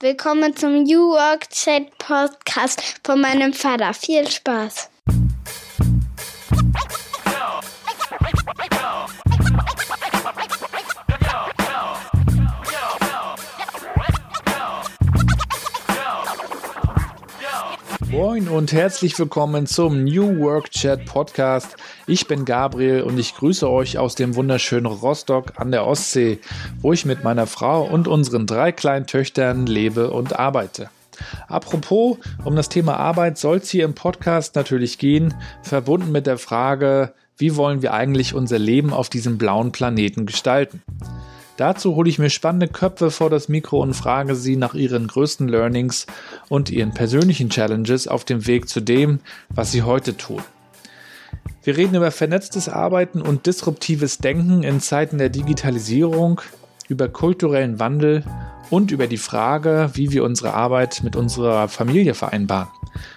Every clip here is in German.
Willkommen zum New Work Chat Podcast von meinem Vater. Viel Spaß. Moin und herzlich willkommen zum New Work Chat Podcast. Ich bin Gabriel und ich grüße euch aus dem wunderschönen Rostock an der Ostsee, wo ich mit meiner Frau und unseren drei kleinen Töchtern lebe und arbeite. Apropos, um das Thema Arbeit soll es hier im Podcast natürlich gehen, verbunden mit der Frage, wie wollen wir eigentlich unser Leben auf diesem blauen Planeten gestalten? Dazu hole ich mir spannende Köpfe vor das Mikro und frage sie nach ihren größten Learnings und ihren persönlichen Challenges auf dem Weg zu dem, was sie heute tun. Wir reden über vernetztes Arbeiten und disruptives Denken in Zeiten der Digitalisierung, über kulturellen Wandel und über die Frage, wie wir unsere Arbeit mit unserer Familie vereinbaren.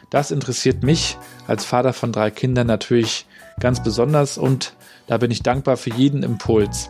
Das interessiert mich als Vater von drei Kindern natürlich ganz besonders und da bin ich dankbar für jeden Impuls.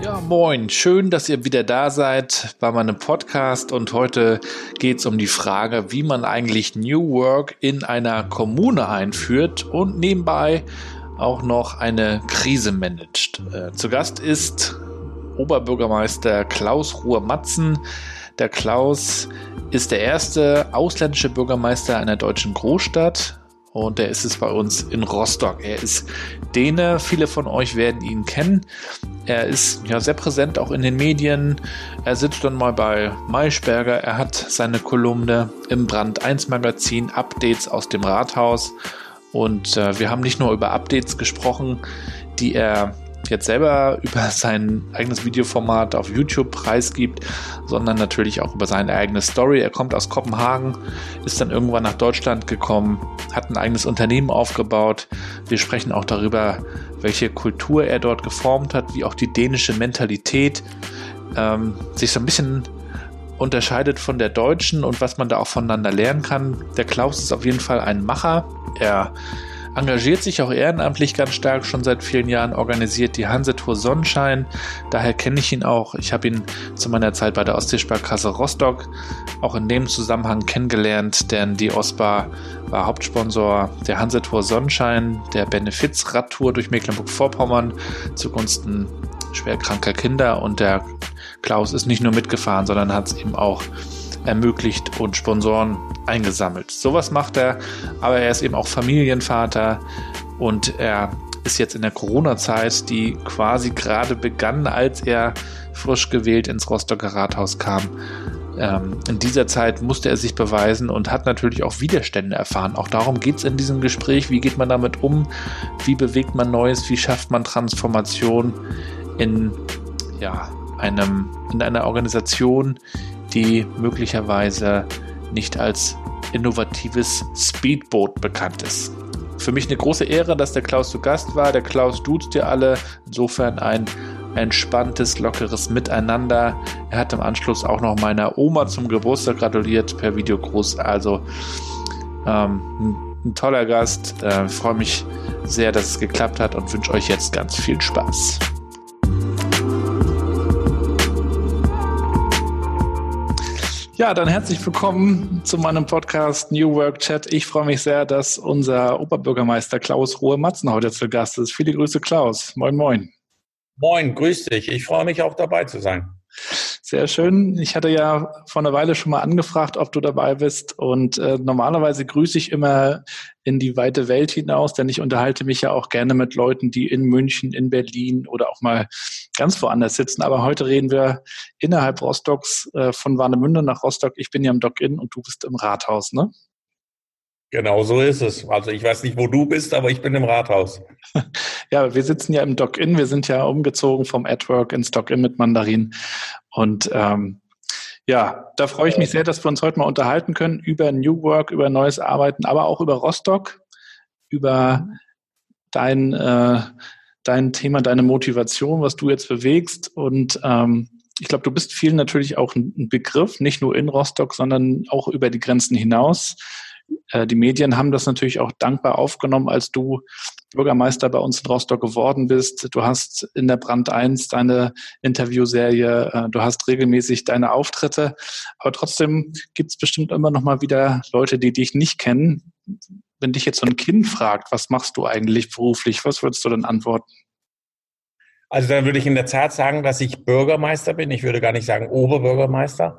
Ja, moin. Schön, dass ihr wieder da seid bei meinem Podcast und heute geht es um die Frage, wie man eigentlich New Work in einer Kommune einführt und nebenbei auch noch eine Krise managt. Äh, zu Gast ist Oberbürgermeister Klaus Ruhr-Matzen. Der Klaus ist der erste ausländische Bürgermeister einer deutschen Großstadt und der ist es bei uns in Rostock. Er ist Däne, viele von euch werden ihn kennen. Er ist ja sehr präsent auch in den Medien. Er sitzt dann mal bei Maischberger. Er hat seine Kolumne im Brand 1 Magazin Updates aus dem Rathaus. Und äh, wir haben nicht nur über Updates gesprochen, die er jetzt selber über sein eigenes Videoformat auf YouTube preisgibt, sondern natürlich auch über seine eigene Story. Er kommt aus Kopenhagen, ist dann irgendwann nach Deutschland gekommen, hat ein eigenes Unternehmen aufgebaut. Wir sprechen auch darüber, welche Kultur er dort geformt hat, wie auch die dänische Mentalität ähm, sich so ein bisschen unterscheidet von der deutschen und was man da auch voneinander lernen kann. Der Klaus ist auf jeden Fall ein Macher. Er engagiert sich auch ehrenamtlich ganz stark schon seit vielen Jahren, organisiert die Hansetour Sonnenschein. Daher kenne ich ihn auch. Ich habe ihn zu meiner Zeit bei der Ostseesparkasse Rostock auch in dem Zusammenhang kennengelernt, denn die OSPA war Hauptsponsor der Hansetour Sonnenschein, der Benefiz-Radtour durch Mecklenburg-Vorpommern zugunsten schwerkranker Kinder und der Klaus ist nicht nur mitgefahren, sondern hat es eben auch ermöglicht und Sponsoren eingesammelt. Sowas macht er, aber er ist eben auch Familienvater und er ist jetzt in der Corona-Zeit, die quasi gerade begann, als er frisch gewählt ins Rostocker Rathaus kam. Ähm, in dieser Zeit musste er sich beweisen und hat natürlich auch Widerstände erfahren. Auch darum geht es in diesem Gespräch. Wie geht man damit um? Wie bewegt man Neues? Wie schafft man Transformation in, ja, einem, in einer Organisation, die möglicherweise nicht als innovatives Speedboot bekannt ist. Für mich eine große Ehre, dass der Klaus zu Gast war. Der Klaus duzt dir alle. Insofern ein entspanntes, lockeres Miteinander. Er hat im Anschluss auch noch meiner Oma zum Geburtstag gratuliert per Videogruß. Also ähm, ein, toller Gast. Äh, freue mich sehr, dass es geklappt hat und wünsche euch jetzt ganz viel Spaß. Ja, dann herzlich willkommen zu meinem Podcast New Work Chat. Ich freue mich sehr, dass unser Oberbürgermeister Klaus Ruhe-Matzen heute zu Gast ist. Viele Grüße, Klaus. Moin, moin. Moin, grüß dich. Ich freue mich auch dabei zu sein. Sehr schön. Ich hatte ja vor einer Weile schon mal angefragt, ob du dabei bist. Und äh, normalerweise grüße ich immer in die weite Welt hinaus, denn ich unterhalte mich ja auch gerne mit Leuten, die in München, in Berlin oder auch mal ganz woanders sitzen. Aber heute reden wir innerhalb Rostocks äh, von Warnemünde nach Rostock. Ich bin ja im Dock-In und du bist im Rathaus, ne? Genau, so ist es. Also ich weiß nicht, wo du bist, aber ich bin im Rathaus. Ja, wir sitzen ja im Dock-In. Wir sind ja umgezogen vom AdWork ins Dock-In mit Mandarin. Und ähm, ja, da freue ich mich sehr, dass wir uns heute mal unterhalten können über New Work, über neues Arbeiten, aber auch über Rostock, über dein, äh, dein Thema, deine Motivation, was du jetzt bewegst. Und ähm, ich glaube, du bist vielen natürlich auch ein Begriff, nicht nur in Rostock, sondern auch über die Grenzen hinaus. Äh, die Medien haben das natürlich auch dankbar aufgenommen, als du Bürgermeister bei uns in Rostock geworden bist. Du hast in der Brand 1 deine Interviewserie, äh, du hast regelmäßig deine Auftritte, aber trotzdem gibt es bestimmt immer noch mal wieder Leute, die dich nicht kennen. Wenn dich jetzt so ein Kind fragt, was machst du eigentlich beruflich, was würdest du dann antworten? Also dann würde ich in der Tat sagen, dass ich Bürgermeister bin. Ich würde gar nicht sagen Oberbürgermeister.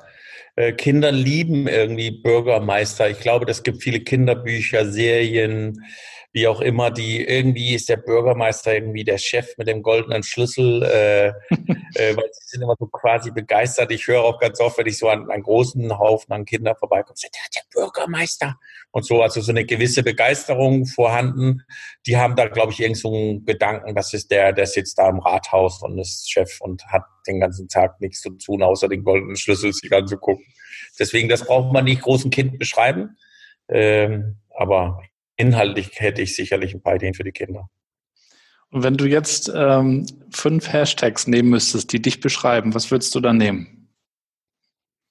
Äh, Kinder lieben irgendwie Bürgermeister. Ich glaube, es gibt viele Kinderbücher, Serien, wie auch immer, die irgendwie ist der Bürgermeister irgendwie der Chef mit dem goldenen Schlüssel, äh, äh, weil sie sind immer so quasi begeistert. Ich höre auch ganz oft, wenn ich so an einen großen Haufen an Kindern vorbeikomme, der, der Bürgermeister und so, also so eine gewisse Begeisterung vorhanden. Die haben da, glaube ich, irgend so einen Gedanken, das ist der, der sitzt da im Rathaus und ist Chef und hat den ganzen Tag nichts zu tun, außer den goldenen Schlüssel sich anzugucken. Deswegen, das braucht man nicht großen Kind beschreiben. Ähm, aber inhaltlich hätte ich sicherlich ein paar Ideen für die Kinder. Und wenn du jetzt ähm, fünf Hashtags nehmen müsstest, die dich beschreiben, was würdest du dann nehmen?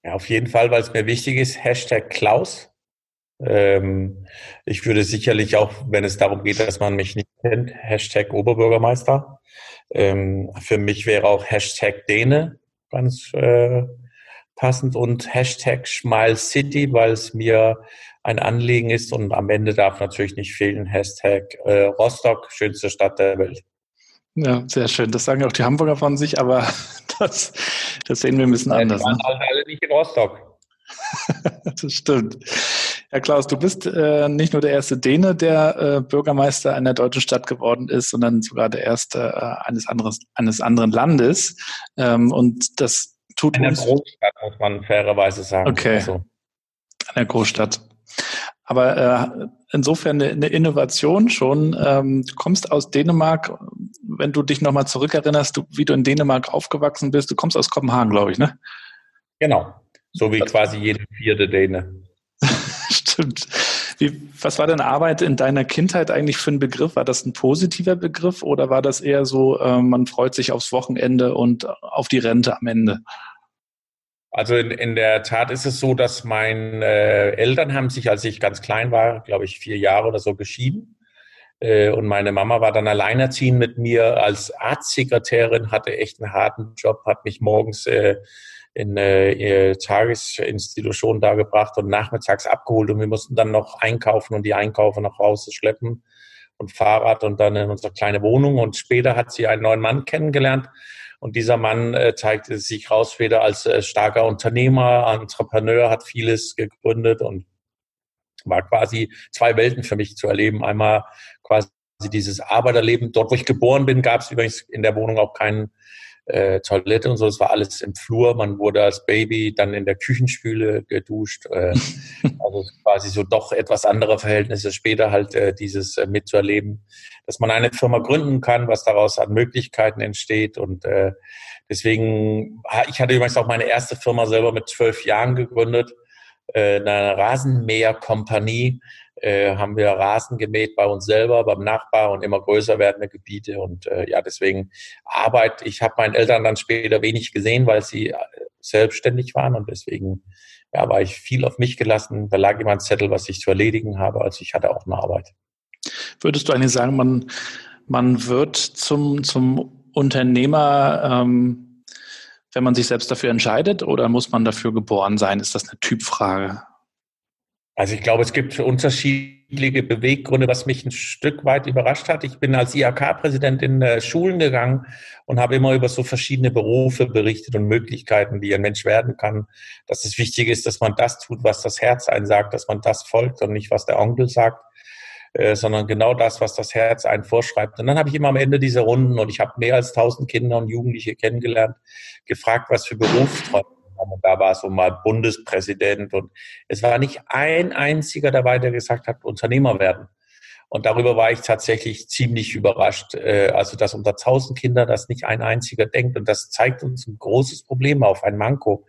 Ja, auf jeden Fall, weil es mir wichtig ist, Hashtag Klaus. Ähm, ich würde sicherlich auch, wenn es darum geht, dass man mich nicht kennt, Hashtag Oberbürgermeister. Ähm, für mich wäre auch Hashtag Däne ganz äh, passend und Hashtag Schmal City, weil es mir ein Anliegen ist und am Ende darf natürlich nicht fehlen Hashtag äh, Rostock, schönste Stadt der Welt. Ja, sehr schön. Das sagen auch die Hamburger von sich, aber das, das sehen wir ein bisschen ja, anders. Die waren ne? halt alle nicht in Rostock. das stimmt. Herr Klaus, du bist äh, nicht nur der erste Däne, der äh, Bürgermeister einer deutschen Stadt geworden ist, sondern sogar der erste äh, eines, anderes, eines anderen Landes. Ähm, und das tut Einer uns... Großstadt, muss man fairerweise sagen. Okay, also. einer Großstadt. Aber äh, insofern eine, eine Innovation schon. Ähm, du kommst aus Dänemark, wenn du dich nochmal zurückerinnerst, du, wie du in Dänemark aufgewachsen bist. Du kommst aus Kopenhagen, glaube ich, ne? Genau. So wie quasi jede vierte Däne. Stimmt. Wie, was war deine Arbeit in deiner Kindheit eigentlich für ein Begriff? War das ein positiver Begriff oder war das eher so, äh, man freut sich aufs Wochenende und auf die Rente am Ende? Also in, in der Tat ist es so, dass meine äh, Eltern haben sich, als ich ganz klein war, glaube ich vier Jahre oder so geschieden. Äh, und meine Mama war dann alleinerziehend mit mir. Als Arztsekretärin, hatte echt einen harten Job, hat mich morgens äh, in äh, Tagesinstitution da gebracht und nachmittags abgeholt. Und wir mussten dann noch einkaufen und die Einkaufe nach Hause schleppen und Fahrrad und dann in unsere kleine Wohnung. Und später hat sie einen neuen Mann kennengelernt und dieser Mann äh, zeigte sich raus wieder als äh, starker Unternehmer, Entrepreneur, hat vieles gegründet und war quasi zwei Welten für mich zu erleben. Einmal quasi dieses Arbeiterleben. Dort, wo ich geboren bin, gab es übrigens in der Wohnung auch keinen äh, Toilette und so. Es war alles im Flur. Man wurde als Baby dann in der Küchenspüle geduscht. Äh, also quasi so doch etwas andere Verhältnisse. Später halt äh, dieses äh, mitzuerleben, dass man eine Firma gründen kann, was daraus an Möglichkeiten entsteht. Und äh, deswegen, ich hatte übrigens auch meine erste Firma selber mit zwölf Jahren gegründet, äh, eine Rasenmäherkompanie äh, haben wir Rasen gemäht bei uns selber, beim Nachbar und immer größer werdende Gebiete. Und äh, ja, deswegen Arbeit. Ich habe meinen Eltern dann später wenig gesehen, weil sie äh, selbstständig waren und deswegen ja, war ich viel auf mich gelassen. Da lag immer ein Zettel, was ich zu erledigen habe. Also ich hatte auch eine Arbeit. Würdest du eigentlich sagen, man, man wird zum, zum Unternehmer, ähm, wenn man sich selbst dafür entscheidet, oder muss man dafür geboren sein? Ist das eine Typfrage? Also ich glaube, es gibt unterschiedliche Beweggründe, was mich ein Stück weit überrascht hat. Ich bin als IHK-Präsident in äh, Schulen gegangen und habe immer über so verschiedene Berufe berichtet und Möglichkeiten, wie ein Mensch werden kann. Dass es wichtig ist, dass man das tut, was das Herz einen sagt, dass man das folgt und nicht, was der Onkel sagt. Äh, sondern genau das, was das Herz einen vorschreibt. Und dann habe ich immer am Ende dieser Runden, und ich habe mehr als tausend Kinder und Jugendliche kennengelernt, gefragt, was für Berufsträume. Und da war so mal Bundespräsident und es war nicht ein einziger dabei, der gesagt hat, Unternehmer werden. Und darüber war ich tatsächlich ziemlich überrascht. Äh, also, dass unter tausend Kinder das nicht ein einziger denkt. Und das zeigt uns ein großes Problem auf, ein Manko.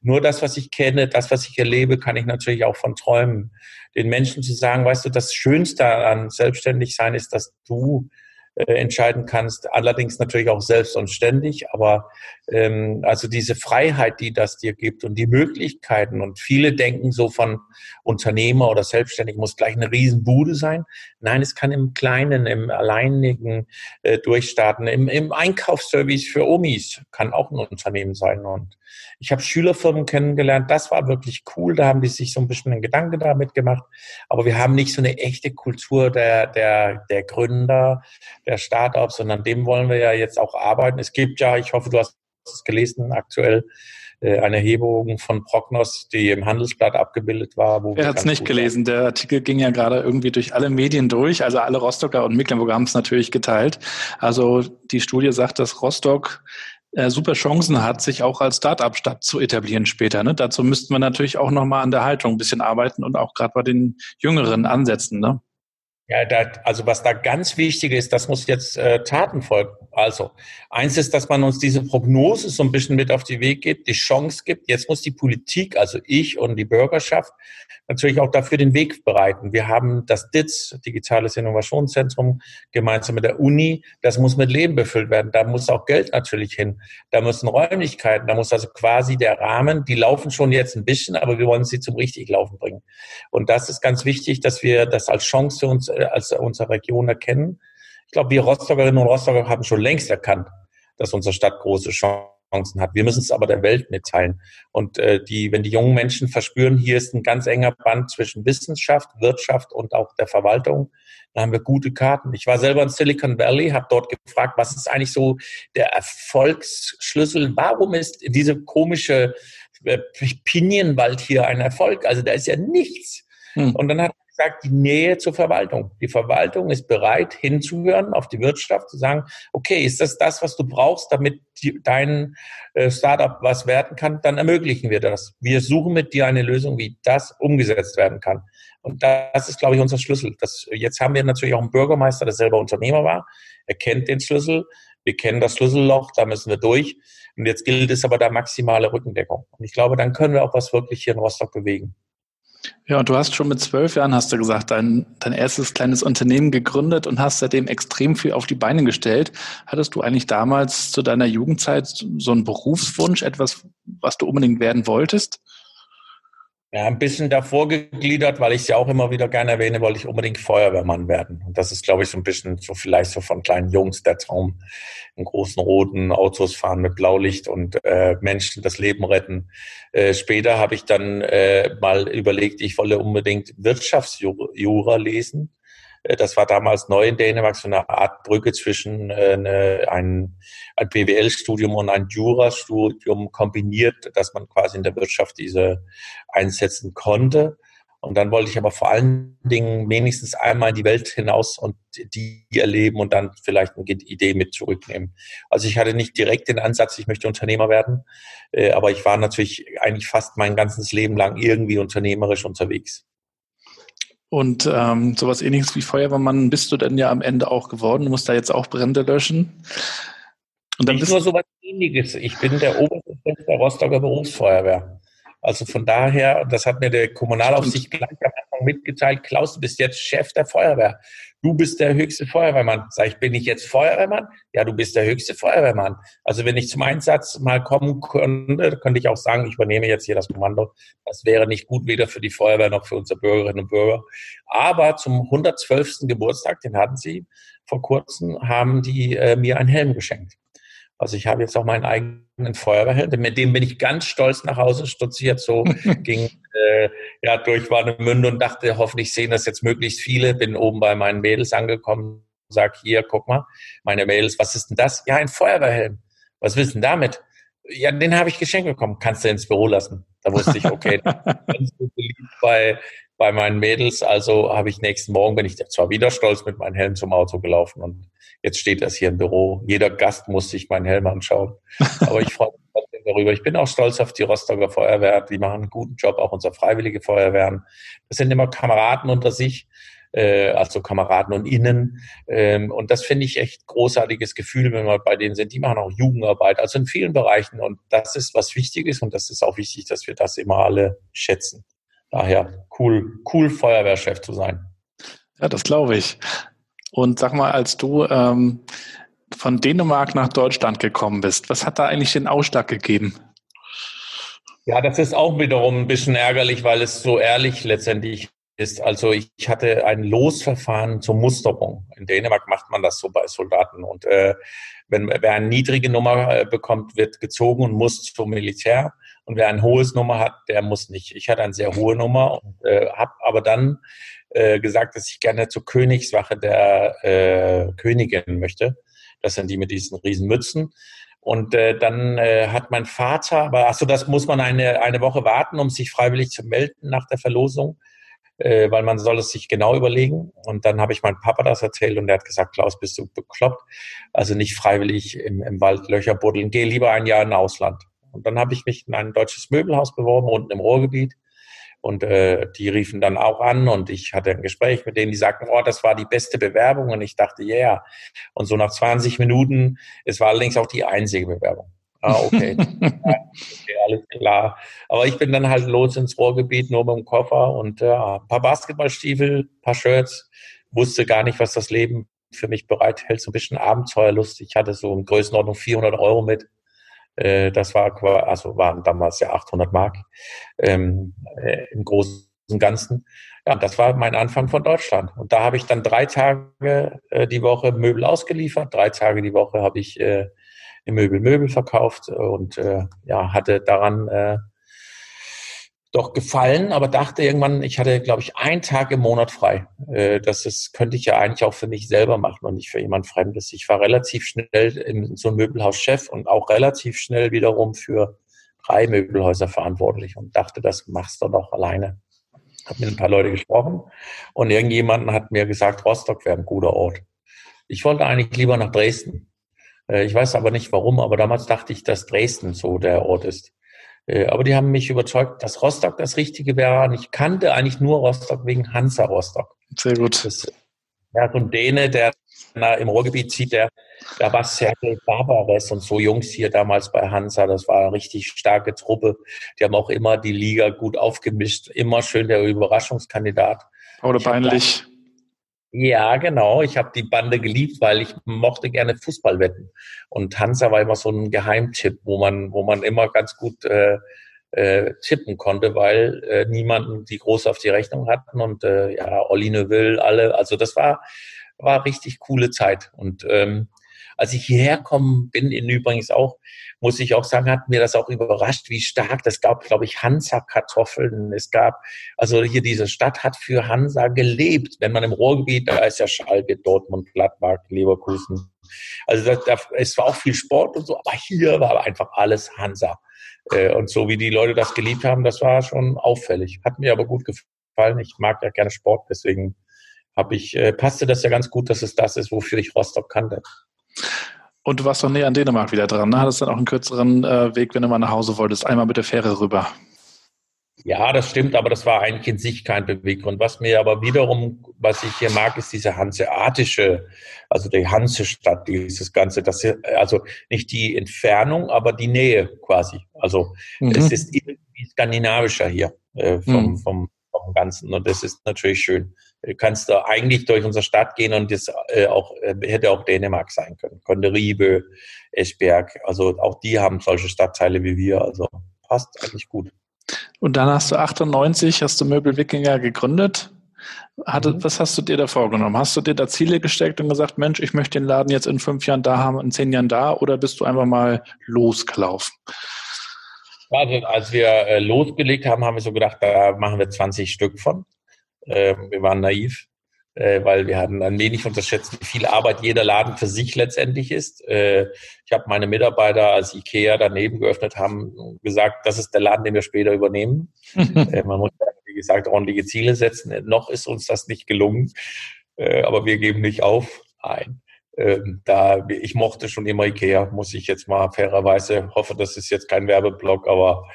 Nur das, was ich kenne, das, was ich erlebe, kann ich natürlich auch von träumen. Den Menschen zu sagen, weißt du, das Schönste an selbstständig sein ist, dass du äh, entscheiden kannst, allerdings natürlich auch selbst und ständig, aber also diese Freiheit, die das dir gibt und die Möglichkeiten. Und viele denken so von Unternehmer oder Selbstständig muss gleich eine Riesenbude sein. Nein, es kann im Kleinen, im Alleinigen äh, durchstarten, im, im Einkaufsservice für Omis kann auch ein Unternehmen sein. Und ich habe Schülerfirmen kennengelernt, das war wirklich cool, da haben die sich so ein bisschen einen Gedanke damit gemacht, aber wir haben nicht so eine echte Kultur der, der, der Gründer, der Startups, sondern dem wollen wir ja jetzt auch arbeiten. Es gibt ja, ich hoffe, du hast es gelesen, aktuell äh, eine Erhebung von Prognos, die im Handelsblatt abgebildet war. Wo er hat es nicht gelesen. Der Artikel ging ja gerade irgendwie durch alle Medien durch. Also alle Rostocker und Mecklenburger haben es natürlich geteilt. Also die Studie sagt, dass Rostock äh, super Chancen hat, sich auch als Start-up-Stadt zu etablieren später. Ne? Dazu müssten wir natürlich auch nochmal an der Haltung ein bisschen arbeiten und auch gerade bei den Jüngeren ansetzen. Ne? Ja, da, also was da ganz wichtig ist, das muss jetzt äh, Taten folgen. Also eins ist, dass man uns diese Prognose so ein bisschen mit auf die Weg gibt, die Chance gibt. Jetzt muss die Politik, also ich und die Bürgerschaft, natürlich auch dafür den Weg bereiten. Wir haben das DITS, Digitales Innovationszentrum, gemeinsam mit der Uni. Das muss mit Leben befüllt werden. Da muss auch Geld natürlich hin. Da müssen Räumlichkeiten, da muss also quasi der Rahmen, die laufen schon jetzt ein bisschen, aber wir wollen sie zum richtig Laufen bringen. Und das ist ganz wichtig, dass wir das als Chance für uns als unsere Region erkennen. Ich glaube, wir Rostockerinnen und Rostocker haben schon längst erkannt, dass unsere Stadt große Chancen hat. Wir müssen es aber der Welt mitteilen. Und äh, die, wenn die jungen Menschen verspüren, hier ist ein ganz enger Band zwischen Wissenschaft, Wirtschaft und auch der Verwaltung, dann haben wir gute Karten. Ich war selber in Silicon Valley, habe dort gefragt, was ist eigentlich so der Erfolgsschlüssel? Warum ist diese komische äh, Pinienwald hier ein Erfolg? Also da ist ja nichts. Hm. Und dann hat gesagt, die Nähe zur Verwaltung. Die Verwaltung ist bereit, hinzuhören auf die Wirtschaft, zu sagen, okay, ist das das, was du brauchst, damit die, dein äh, Startup was werden kann? Dann ermöglichen wir das. Wir suchen mit dir eine Lösung, wie das umgesetzt werden kann. Und das ist, glaube ich, unser Schlüssel. Das, jetzt haben wir natürlich auch einen Bürgermeister, der selber Unternehmer war. Er kennt den Schlüssel. Wir kennen das Schlüsselloch, da müssen wir durch. Und jetzt gilt es aber da maximale Rückendeckung. Und ich glaube, dann können wir auch was wirklich hier in Rostock bewegen. Ja, und du hast schon mit zwölf Jahren, hast du gesagt, dein, dein erstes kleines Unternehmen gegründet und hast seitdem extrem viel auf die Beine gestellt. Hattest du eigentlich damals zu deiner Jugendzeit so einen Berufswunsch, etwas, was du unbedingt werden wolltest? Ja, ein bisschen davor gegliedert, weil ich es ja auch immer wieder gerne erwähne, wollte ich unbedingt Feuerwehrmann werden. Und das ist, glaube ich, so ein bisschen so vielleicht so von kleinen Jungs der Traum, in großen roten Autos fahren mit Blaulicht und äh, Menschen das Leben retten. Äh, später habe ich dann äh, mal überlegt, ich wolle unbedingt Wirtschaftsjura lesen das war damals neu in Dänemark, so eine Art Brücke zwischen äh, ein, ein BWL-Studium und ein Jurastudium kombiniert, dass man quasi in der Wirtschaft diese einsetzen konnte. Und dann wollte ich aber vor allen Dingen wenigstens einmal in die Welt hinaus und die erleben und dann vielleicht eine Idee mit zurücknehmen. Also ich hatte nicht direkt den Ansatz, ich möchte Unternehmer werden, äh, aber ich war natürlich eigentlich fast mein ganzes Leben lang irgendwie unternehmerisch unterwegs. Und ähm, sowas ähnliches wie Feuerwehrmann bist du dann ja am Ende auch geworden. Du musst da jetzt auch Brände löschen. Und dann Nicht bist nur sowas ähnliches. Ich bin der oberste Chef der Rostocker Berufsfeuerwehr. Also von daher, das hat mir der Kommunalaufsicht gleich am Anfang mitgeteilt, Klaus, du bist jetzt Chef der Feuerwehr. Du bist der höchste Feuerwehrmann. Sag ich, bin ich jetzt Feuerwehrmann? Ja, du bist der höchste Feuerwehrmann. Also wenn ich zum Einsatz mal kommen könnte, könnte ich auch sagen, ich übernehme jetzt hier das Kommando. Das wäre nicht gut weder für die Feuerwehr noch für unsere Bürgerinnen und Bürger. Aber zum 112. Geburtstag, den hatten sie vor kurzem, haben die äh, mir einen Helm geschenkt. Also ich habe jetzt auch meinen eigenen Feuerwehrhelm, mit dem bin ich ganz stolz nach Hause stutziert, so ging äh, ja durch Warnemünde und dachte, hoffentlich sehen das jetzt möglichst viele. Bin oben bei meinen Mädels angekommen, sag hier, guck mal, meine Mädels, was ist denn das? Ja, ein Feuerwehrhelm. Was willst du denn damit? Ja, den habe ich geschenkt bekommen. Kannst du ins Büro lassen. Da wusste ich, okay, ganz gut beliebt bei, bei meinen Mädels. Also habe ich nächsten Morgen, bin ich zwar wieder stolz mit meinem Helm zum Auto gelaufen und Jetzt steht das hier im Büro. Jeder Gast muss sich meinen Helm anschauen. Aber ich freue mich darüber. Ich bin auch stolz auf die Rostocker Feuerwehr. Die machen einen guten Job, auch unsere freiwillige Feuerwehren. Das sind immer Kameraden unter sich. Äh, also Kameraden und Innen. Ähm, und das finde ich echt großartiges Gefühl, wenn wir bei denen sind. Die machen auch Jugendarbeit, also in vielen Bereichen. Und das ist was Wichtiges und das ist auch wichtig, dass wir das immer alle schätzen. Daher cool, cool Feuerwehrchef zu sein. Ja, das glaube ich. Und sag mal, als du ähm, von Dänemark nach Deutschland gekommen bist, was hat da eigentlich den Ausschlag gegeben? Ja, das ist auch wiederum ein bisschen ärgerlich, weil es so ehrlich letztendlich ist. Also ich hatte ein Losverfahren zur Musterung. In Dänemark macht man das so bei Soldaten. Und äh, wenn wer eine niedrige Nummer äh, bekommt, wird gezogen und muss zum Militär. Und wer ein hohes Nummer hat, der muss nicht. Ich hatte eine sehr hohe Nummer und äh, habe aber dann äh, gesagt, dass ich gerne zur Königswache der äh, Königin möchte. Das sind die mit diesen riesen Mützen. Und äh, dann äh, hat mein Vater, aber achso, das muss man eine, eine Woche warten, um sich freiwillig zu melden nach der Verlosung, äh, weil man soll es sich genau überlegen. Und dann habe ich meinem Papa das erzählt und der hat gesagt, Klaus, bist du bekloppt? Also nicht freiwillig im, im Wald Löcher buddeln, geh lieber ein Jahr in Ausland. Und dann habe ich mich in ein deutsches Möbelhaus beworben, unten im Ruhrgebiet. Und äh, die riefen dann auch an und ich hatte ein Gespräch mit denen, die sagten, oh, das war die beste Bewerbung. Und ich dachte, ja. Yeah. Und so nach 20 Minuten, es war allerdings auch die einzige Bewerbung. Ah, okay. okay. Alles klar. Aber ich bin dann halt los ins Ruhrgebiet, nur mit dem Koffer und ja, ein paar Basketballstiefel, ein paar Shirts. Wusste gar nicht, was das Leben für mich bereithält. So ein bisschen Abenteuerlust. Ich hatte so in Größenordnung 400 Euro mit. Äh, das war also waren damals ja 800 Mark ähm, äh, im Großen und Ganzen. Ja, das war mein Anfang von Deutschland. Und da habe ich dann drei Tage äh, die Woche Möbel ausgeliefert, drei Tage die Woche habe ich im Möbel Möbel verkauft und äh, ja hatte daran äh, doch gefallen, aber dachte irgendwann, ich hatte, glaube ich, einen Tag im Monat frei. Äh, das ist, könnte ich ja eigentlich auch für mich selber machen und nicht für jemand Fremdes. Ich war relativ schnell in so einem Möbelhaus Chef und auch relativ schnell wiederum für drei Möbelhäuser verantwortlich und dachte, das machst du doch alleine. Hab mit ein paar Leute gesprochen und irgendjemanden hat mir gesagt, Rostock wäre ein guter Ort. Ich wollte eigentlich lieber nach Dresden. Äh, ich weiß aber nicht warum, aber damals dachte ich, dass Dresden so der Ort ist. Äh, aber die haben mich überzeugt, dass Rostock das Richtige wäre. Und ich kannte eigentlich nur Rostock wegen Hansa Rostock. Sehr gut. Das, ja, so ein Däne, der im Ruhrgebiet zieht, der, da war Sergei Barbares und so Jungs hier damals bei Hansa. Das war eine richtig starke Truppe. Die haben auch immer die Liga gut aufgemischt. Immer schön der Überraschungskandidat. Oder peinlich. Ja, genau. Ich habe die Bande geliebt, weil ich mochte gerne Fußball wetten. Und Hansa war immer so ein Geheimtipp, wo man, wo man immer ganz gut äh, äh, tippen konnte, weil äh, niemanden die groß auf die Rechnung hatten und äh, ja, Olli Neuville, alle. Also das war war richtig coole Zeit. Und ähm, als ich hierher kommen bin, in übrigens auch, muss ich auch sagen, hat mir das auch überrascht, wie stark, das gab, glaube ich, Hansa-Kartoffeln. Es gab, also hier diese Stadt hat für Hansa gelebt. Wenn man im Ruhrgebiet, da ist ja Schalke, Dortmund, Gladbach, Leverkusen. Also da, da, es war auch viel Sport und so, aber hier war einfach alles Hansa. Äh, und so wie die Leute das geliebt haben, das war schon auffällig. Hat mir aber gut gefallen. Ich mag ja gerne Sport, deswegen habe ich, äh, passte das ja ganz gut, dass es das ist, wofür ich Rostock kannte. Und du warst doch näher an Dänemark wieder dran, ne? Hattest dann auch einen kürzeren äh, Weg, wenn du mal nach Hause wolltest, einmal mit der Fähre rüber. Ja, das stimmt, aber das war eigentlich in sich kein Beweggrund. Was mir aber wiederum, was ich hier mag, ist diese hanseatische, also die Hansestadt, dieses Ganze, das hier, also nicht die Entfernung, aber die Nähe quasi. Also mhm. es ist irgendwie skandinavischer hier äh, vom, mhm. vom, vom Ganzen und das ist natürlich schön kannst du eigentlich durch unsere Stadt gehen und das äh, auch äh, hätte auch Dänemark sein können. Könnte Riebe, Eschberg, also auch die haben solche Stadtteile wie wir, also passt eigentlich gut. Und dann hast du 98, hast du Möbel Wikinger gegründet. Hatte, mhm. Was hast du dir da vorgenommen? Hast du dir da Ziele gesteckt und gesagt, Mensch, ich möchte den Laden jetzt in fünf Jahren da haben, in zehn Jahren da, oder bist du einfach mal losgelaufen? Also, als wir äh, losgelegt haben, haben wir so gedacht, da machen wir 20 Stück von. Ähm, wir waren naiv, äh, weil wir hatten ein wenig unterschätzt, wie viel Arbeit jeder Laden für sich letztendlich ist. Äh, ich habe meine Mitarbeiter, als Ikea daneben geöffnet haben, gesagt, das ist der Laden, den wir später übernehmen. äh, man muss, wie gesagt, ordentliche Ziele setzen. Noch ist uns das nicht gelungen, äh, aber wir geben nicht auf. Nein. Ähm, da ich mochte schon immer Ikea, muss ich jetzt mal fairerweise hoffe, das ist jetzt kein Werbeblock, aber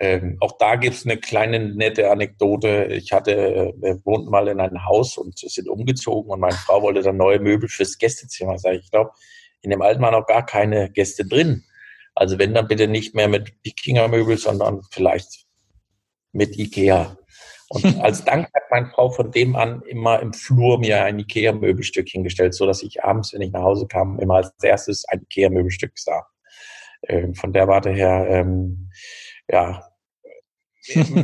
Ähm, auch da gibt es eine kleine nette Anekdote. Ich hatte, wir wohnten mal in einem Haus und sind umgezogen und meine Frau wollte dann neue Möbel fürs Gästezimmer. Sag ich, ich glaube, in dem alten waren noch gar keine Gäste drin. Also wenn dann bitte nicht mehr mit Wikinger-Möbel, sondern vielleicht mit Ikea. Und als Dank hat meine Frau von dem an immer im Flur mir ein Ikea-Möbelstück hingestellt, so dass ich abends, wenn ich nach Hause kam, immer als erstes ein Ikea-Möbelstück sah. Ähm, von der Warte her, ähm, ja,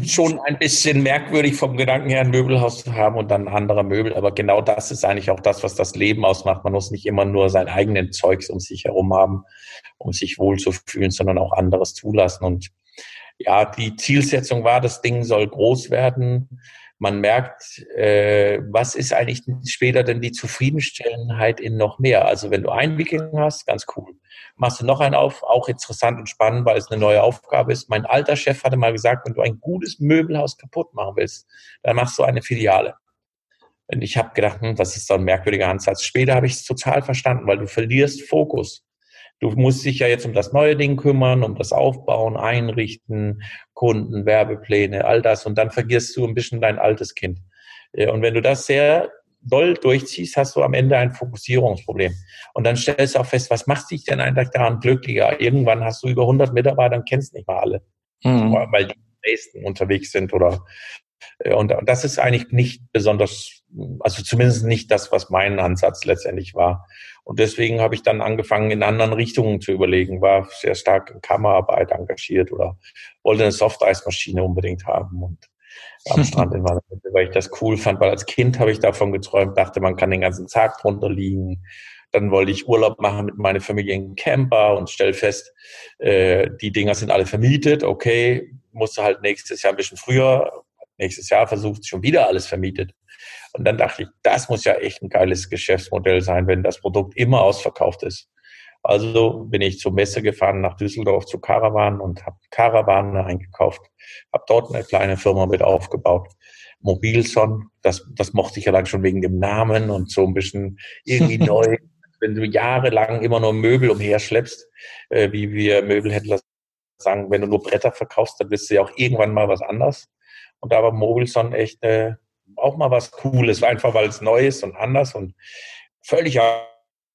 schon ein bisschen merkwürdig vom Gedanken her, ein Möbelhaus zu haben und dann andere Möbel. Aber genau das ist eigentlich auch das, was das Leben ausmacht. Man muss nicht immer nur sein eigenen Zeugs um sich herum haben, um sich wohl zu fühlen, sondern auch anderes zulassen. Und ja, die Zielsetzung war, das Ding soll groß werden. Man merkt, äh, was ist eigentlich später denn die Zufriedenstellenheit in noch mehr? Also wenn du ein Viking hast, ganz cool. Machst du noch einen auf, auch interessant und spannend, weil es eine neue Aufgabe ist. Mein alter Chef hatte mal gesagt, wenn du ein gutes Möbelhaus kaputt machen willst, dann machst du eine Filiale. Und ich habe gedacht, hm, das ist so ein merkwürdiger Ansatz. Später habe ich es total verstanden, weil du verlierst Fokus. Du musst dich ja jetzt um das neue Ding kümmern, um das Aufbauen, Einrichten, Kunden, Werbepläne, all das. Und dann vergisst du ein bisschen dein altes Kind. Äh, und wenn du das sehr doll durchziehst, hast du am Ende ein Fokussierungsproblem. Und dann stellst du auch fest, was macht dich denn eigentlich daran glücklicher? Irgendwann hast du über 100 Mitarbeiter und kennst nicht mal alle, mhm. weil die nächsten unterwegs sind oder äh, und das ist eigentlich nicht besonders, also zumindest nicht das, was mein Ansatz letztendlich war. Und deswegen habe ich dann angefangen, in anderen Richtungen zu überlegen, war sehr stark in Kammerarbeit engagiert oder wollte eine Softeismaschine unbedingt haben und am Strand in Wandermitte, weil ich das cool fand, weil als Kind habe ich davon geträumt, dachte, man kann den ganzen Tag drunter liegen. Dann wollte ich Urlaub machen mit meiner Familie in Camper und stell fest, äh, die Dinger sind alle vermietet. Okay, musste halt nächstes Jahr ein bisschen früher nächstes Jahr versucht, schon wieder alles vermietet. Und dann dachte ich, das muss ja echt ein geiles Geschäftsmodell sein, wenn das Produkt immer ausverkauft ist. Also bin ich zur Messe gefahren nach Düsseldorf zu Caravan und habe Caravan eingekauft, habe dort eine kleine Firma mit aufgebaut. Mobilson, das, das mochte ich ja dann schon wegen dem Namen und so ein bisschen irgendwie neu. Wenn du jahrelang immer nur Möbel umherschleppst, äh, wie wir Möbelhändler sagen, wenn du nur Bretter verkaufst, dann bist du ja auch irgendwann mal was anderes. Und da war Mobilson echt äh, auch mal was Cooles, einfach weil es neu ist und anders und völlig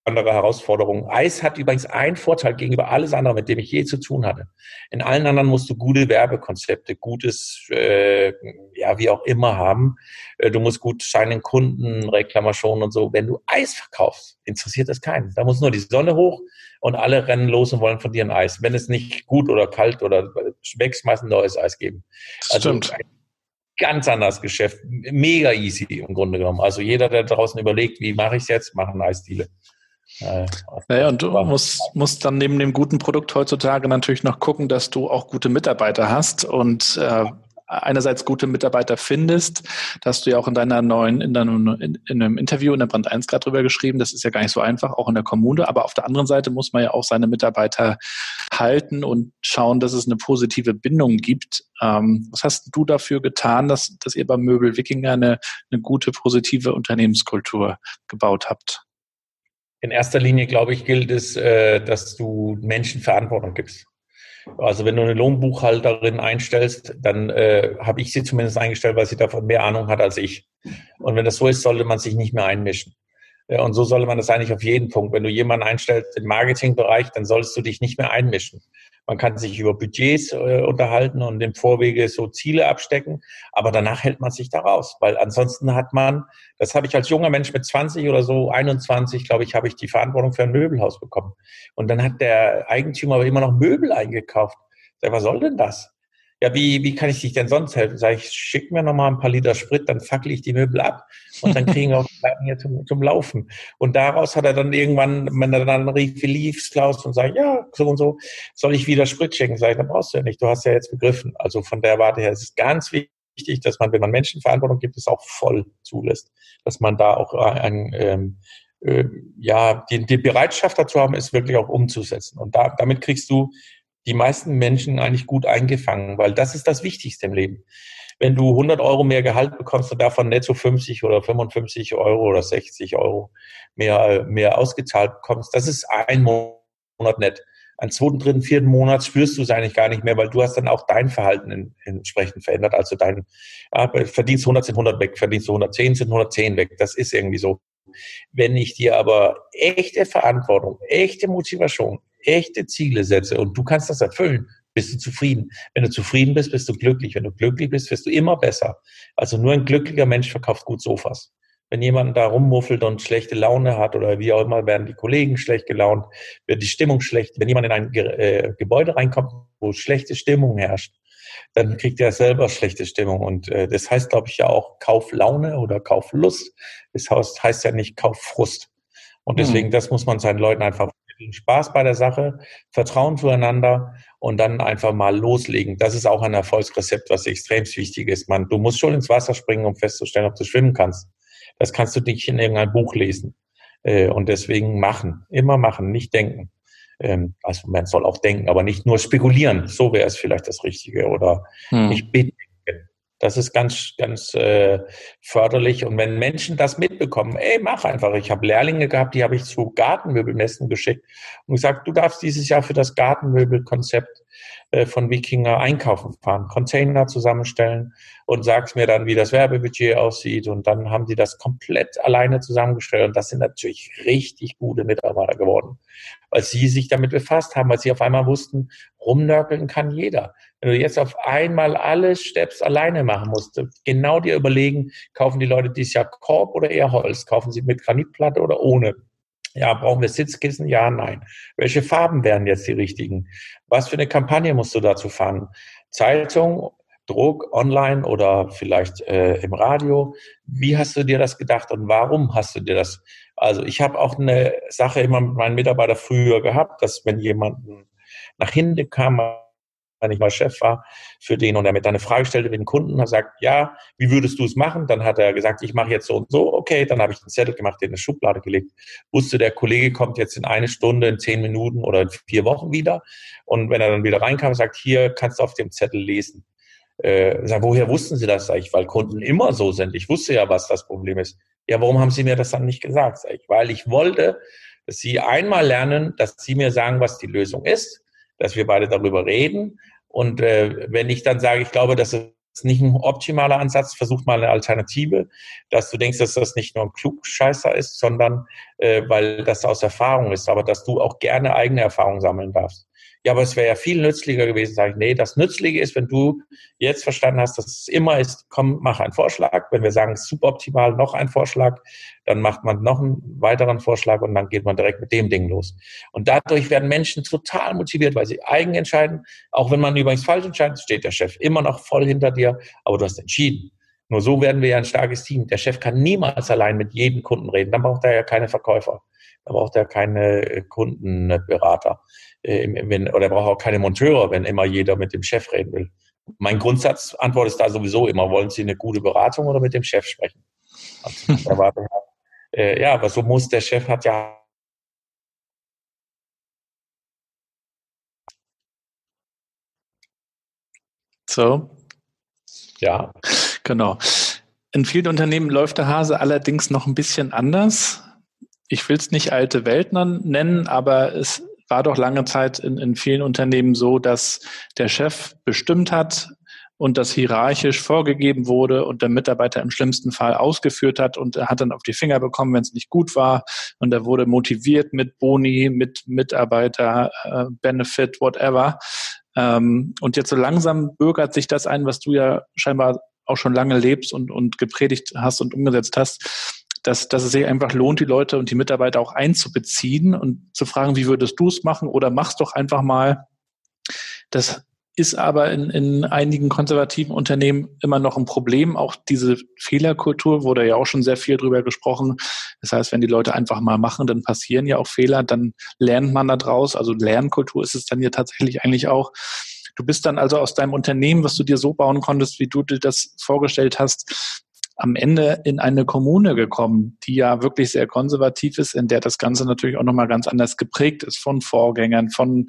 andere Herausforderungen. Eis hat übrigens einen Vorteil gegenüber alles andere, mit dem ich je zu tun hatte. In allen anderen musst du gute Werbekonzepte, gutes, äh, ja, wie auch immer haben. Äh, du musst gut scheinen Kunden, Reklamationen und so. Wenn du Eis verkaufst, interessiert das keinen. Da muss nur die Sonne hoch und alle rennen los und wollen von dir ein Eis. Wenn es nicht gut oder kalt oder schmeckt, ein neues Eis geben. Also Stimmt ganz anders Geschäft. Mega easy im Grunde genommen. Also jeder, der draußen überlegt, wie mache ich es jetzt, machen Eisdiele. Äh, naja, und du musst, musst dann neben dem guten Produkt heutzutage natürlich noch gucken, dass du auch gute Mitarbeiter hast und äh, einerseits gute Mitarbeiter findest, da hast du ja auch in deiner neuen, in deinem in, in einem Interview in der Brand 1 gerade drüber geschrieben, das ist ja gar nicht so einfach, auch in der Kommune, aber auf der anderen Seite muss man ja auch seine Mitarbeiter halten und schauen, dass es eine positive Bindung gibt. Ähm, was hast du dafür getan, dass, dass ihr beim Möbel Wikinger eine, eine gute, positive Unternehmenskultur gebaut habt? In erster Linie, glaube ich, gilt es, äh, dass du Menschen Verantwortung gibst. Also wenn du eine Lohnbuchhalterin einstellst, dann äh, habe ich sie zumindest eingestellt, weil sie davon mehr Ahnung hat als ich. Und wenn das so ist, sollte man sich nicht mehr einmischen. Und so sollte man das eigentlich auf jeden Punkt. Wenn du jemanden einstellst im Marketingbereich, dann solltest du dich nicht mehr einmischen. Man kann sich über Budgets äh, unterhalten und im Vorwege so Ziele abstecken, aber danach hält man sich da raus, weil ansonsten hat man, das habe ich als junger Mensch mit 20 oder so, 21, glaube ich, habe ich die Verantwortung für ein Möbelhaus bekommen. Und dann hat der Eigentümer aber immer noch Möbel eingekauft. Sag, was soll denn das? Ja, wie, wie kann ich dich denn sonst helfen? Sag ich, schick mir noch mal ein paar Liter Sprit, dann fackel ich die Möbel ab und dann kriegen wir auch die hier zum, zum Laufen. Und daraus hat er dann irgendwann, wenn er dann rief, wie lief's, Klaus, und sagt, ja, so und so, soll ich wieder Sprit schicken? Sag ich, dann brauchst du ja nicht, du hast ja jetzt begriffen. Also von der Warte her ist es ganz wichtig, dass man, wenn man Menschenverantwortung gibt, es auch voll zulässt. Dass man da auch ein, ähm, äh, ja, die, die Bereitschaft dazu haben, ist wirklich auch umzusetzen. Und da, damit kriegst du die meisten Menschen eigentlich gut eingefangen, weil das ist das Wichtigste im Leben. Wenn du 100 Euro mehr Gehalt bekommst und davon netto 50 oder 55 Euro oder 60 Euro mehr, mehr ausgezahlt bekommst, das ist ein Monat nett. Am zweiten, dritten, vierten Monat spürst du es eigentlich gar nicht mehr, weil du hast dann auch dein Verhalten in, entsprechend verändert. Also dein ja, verdienst 100 sind 100 weg, verdienst 110 sind 110 weg. Das ist irgendwie so. Wenn ich dir aber echte Verantwortung, echte Motivation, echte Ziele setze und du kannst das erfüllen, bist du zufrieden. Wenn du zufrieden bist, bist du glücklich. Wenn du glücklich bist, wirst du immer besser. Also nur ein glücklicher Mensch verkauft gut Sofas. Wenn jemand da rummuffelt und schlechte Laune hat oder wie auch immer, werden die Kollegen schlecht gelaunt, wird die Stimmung schlecht. Wenn jemand in ein äh, Gebäude reinkommt, wo schlechte Stimmung herrscht, dann kriegt er selber schlechte Stimmung. Und äh, das heißt, glaube ich, ja auch Kauflaune oder Kauflust. Das heißt, heißt ja nicht Kauffrust. Und deswegen, mhm. das muss man seinen Leuten einfach Spaß bei der Sache, Vertrauen zueinander und dann einfach mal loslegen. Das ist auch ein Erfolgsrezept, was extrem wichtig ist. Man, du musst schon ins Wasser springen, um festzustellen, ob du schwimmen kannst. Das kannst du nicht in irgendeinem Buch lesen. Äh, und deswegen machen. Immer machen, nicht denken. Ähm, also man soll auch denken, aber nicht nur spekulieren. So wäre es vielleicht das Richtige. Oder hm. nicht beten. Das ist ganz, ganz äh, förderlich. Und wenn Menschen das mitbekommen, ey, mach einfach. Ich habe Lehrlinge gehabt, die habe ich zu Gartenmöbelmessen geschickt und gesagt, du darfst dieses Jahr für das Gartenmöbelkonzept von Wikinger einkaufen fahren, Container zusammenstellen und sagst mir dann, wie das Werbebudget aussieht. Und dann haben die das komplett alleine zusammengestellt. Und das sind natürlich richtig gute Mitarbeiter geworden, weil sie sich damit befasst haben, weil sie auf einmal wussten, rumnörkeln kann jeder. Wenn du jetzt auf einmal alle Steps alleine machen musst, genau dir überlegen, kaufen die Leute dieses Jahr Korb oder eher Holz? Kaufen sie mit Granitplatte oder ohne? Ja, brauchen wir Sitzkissen? Ja, nein. Welche Farben wären jetzt die richtigen? Was für eine Kampagne musst du dazu fahren? Zeitung, Druck, online oder vielleicht äh, im Radio? Wie hast du dir das gedacht und warum hast du dir das? Also ich habe auch eine Sache immer mit meinen Mitarbeitern früher gehabt, dass wenn jemand nach hinten kam, wenn ich mal Chef war für den und er mir dann eine Frage stellte mit den Kunden, hat sagt, ja, wie würdest du es machen? Dann hat er gesagt, ich mache jetzt so und so, okay, dann habe ich einen Zettel gemacht, den in eine Schublade gelegt. Wusste, der Kollege kommt jetzt in eine Stunde, in zehn Minuten oder in vier Wochen wieder. Und wenn er dann wieder reinkam, sagt, hier kannst du auf dem Zettel lesen. Äh, sag, woher wussten Sie das? Sag ich, weil Kunden immer so sind. Ich wusste ja, was das Problem ist. Ja, warum haben Sie mir das dann nicht gesagt? Sag ich, weil ich wollte, dass Sie einmal lernen, dass Sie mir sagen, was die Lösung ist, dass wir beide darüber reden. Und äh, wenn ich dann sage, ich glaube, das ist nicht ein optimaler Ansatz, versuch mal eine Alternative, dass du denkst, dass das nicht nur ein Klugscheißer ist, sondern äh, weil das aus Erfahrung ist, aber dass du auch gerne eigene Erfahrungen sammeln darfst ja, aber es wäre ja viel nützlicher gewesen, sage ich, nee, das Nützliche ist, wenn du jetzt verstanden hast, dass es immer ist, komm, mach einen Vorschlag. Wenn wir sagen, suboptimal, noch ein Vorschlag, dann macht man noch einen weiteren Vorschlag und dann geht man direkt mit dem Ding los. Und dadurch werden Menschen total motiviert, weil sie eigen entscheiden. Auch wenn man übrigens falsch entscheidet, steht der Chef immer noch voll hinter dir, aber du hast entschieden. Nur so werden wir ja ein starkes Team. Der Chef kann niemals allein mit jedem Kunden reden. Dann braucht er ja keine Verkäufer. Dann braucht er keine Kundenberater äh, wenn, oder braucht auch keine Monteure, wenn immer jeder mit dem Chef reden will. Mein Grundsatzantwort ist da sowieso immer, wollen Sie eine gute Beratung oder mit dem Chef sprechen? äh, ja, aber so muss der Chef hat ja So. Ja. Genau. In vielen Unternehmen läuft der Hase allerdings noch ein bisschen anders. Ich will es nicht alte Weltner nennen, aber es war doch lange Zeit in, in vielen Unternehmen so, dass der Chef bestimmt hat, und das hierarchisch vorgegeben wurde und der Mitarbeiter im schlimmsten Fall ausgeführt hat und er hat dann auf die Finger bekommen, wenn es nicht gut war und er wurde motiviert mit Boni, mit Mitarbeiter, äh, Benefit, whatever. Ähm, und jetzt so langsam bürgert sich das ein, was du ja scheinbar auch schon lange lebst und, und gepredigt hast und umgesetzt hast, dass, dass es sich einfach lohnt, die Leute und die Mitarbeiter auch einzubeziehen und zu fragen, wie würdest du es machen oder mach's doch einfach mal. Das ist aber in, in einigen konservativen Unternehmen immer noch ein Problem. Auch diese Fehlerkultur wurde ja auch schon sehr viel drüber gesprochen. Das heißt, wenn die Leute einfach mal machen, dann passieren ja auch Fehler, dann lernt man da draus. Also Lernkultur ist es dann ja tatsächlich eigentlich auch. Du bist dann also aus deinem Unternehmen, was du dir so bauen konntest, wie du dir das vorgestellt hast, am Ende in eine Kommune gekommen, die ja wirklich sehr konservativ ist, in der das Ganze natürlich auch nochmal ganz anders geprägt ist von Vorgängern, von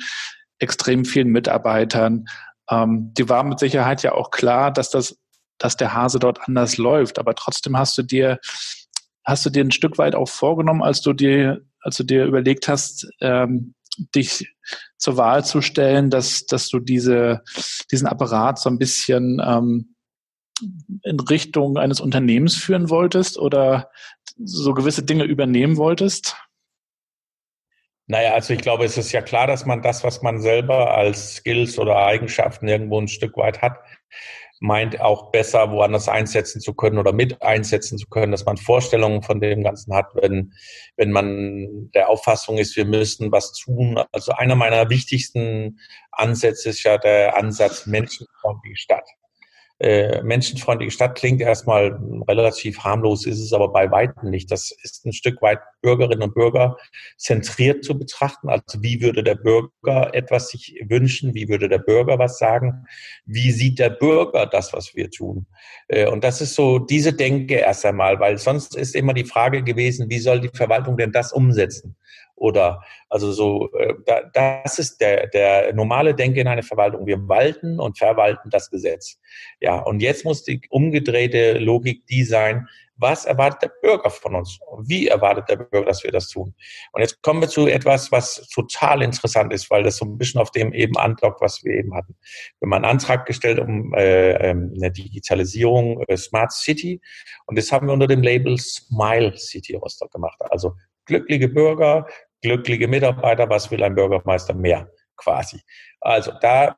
extrem vielen Mitarbeitern. Ähm, die war mit Sicherheit ja auch klar, dass das, dass der Hase dort anders läuft. Aber trotzdem hast du dir, hast du dir ein Stück weit auch vorgenommen, als du dir, als du dir überlegt hast, ähm, dich zur Wahl zu stellen, dass, dass du diese, diesen Apparat so ein bisschen ähm, in Richtung eines Unternehmens führen wolltest oder so gewisse Dinge übernehmen wolltest? Naja, also ich glaube, es ist ja klar, dass man das, was man selber als Skills oder Eigenschaften irgendwo ein Stück weit hat, meint auch besser woanders einsetzen zu können oder mit einsetzen zu können, dass man Vorstellungen von dem Ganzen hat, wenn, wenn man der Auffassung ist, wir müssen was tun. Also einer meiner wichtigsten Ansätze ist ja der Ansatz Menschen die Stadt äh, menschenfreundliche Stadt klingt erstmal relativ harmlos, ist es aber bei weitem nicht. Das ist ein Stück weit Bürgerinnen und Bürger zentriert zu betrachten. Also wie würde der Bürger etwas sich wünschen? Wie würde der Bürger was sagen? Wie sieht der Bürger das, was wir tun? Äh, und das ist so diese Denke erst einmal, weil sonst ist immer die Frage gewesen, wie soll die Verwaltung denn das umsetzen? Oder also so, äh, das ist der, der normale Denke in einer Verwaltung. Wir walten und verwalten das Gesetz. Ja, und jetzt muss die umgedrehte Logik die sein, was erwartet der Bürger von uns? Wie erwartet der Bürger, dass wir das tun? Und jetzt kommen wir zu etwas, was total interessant ist, weil das so ein bisschen auf dem eben andockt, was wir eben hatten. Wir haben einen Antrag gestellt um äh, ähm, eine Digitalisierung äh, Smart City und das haben wir unter dem Label Smile City Rostock gemacht. Also glückliche Bürger, glückliche Mitarbeiter, was will ein Bürgermeister mehr quasi? Also da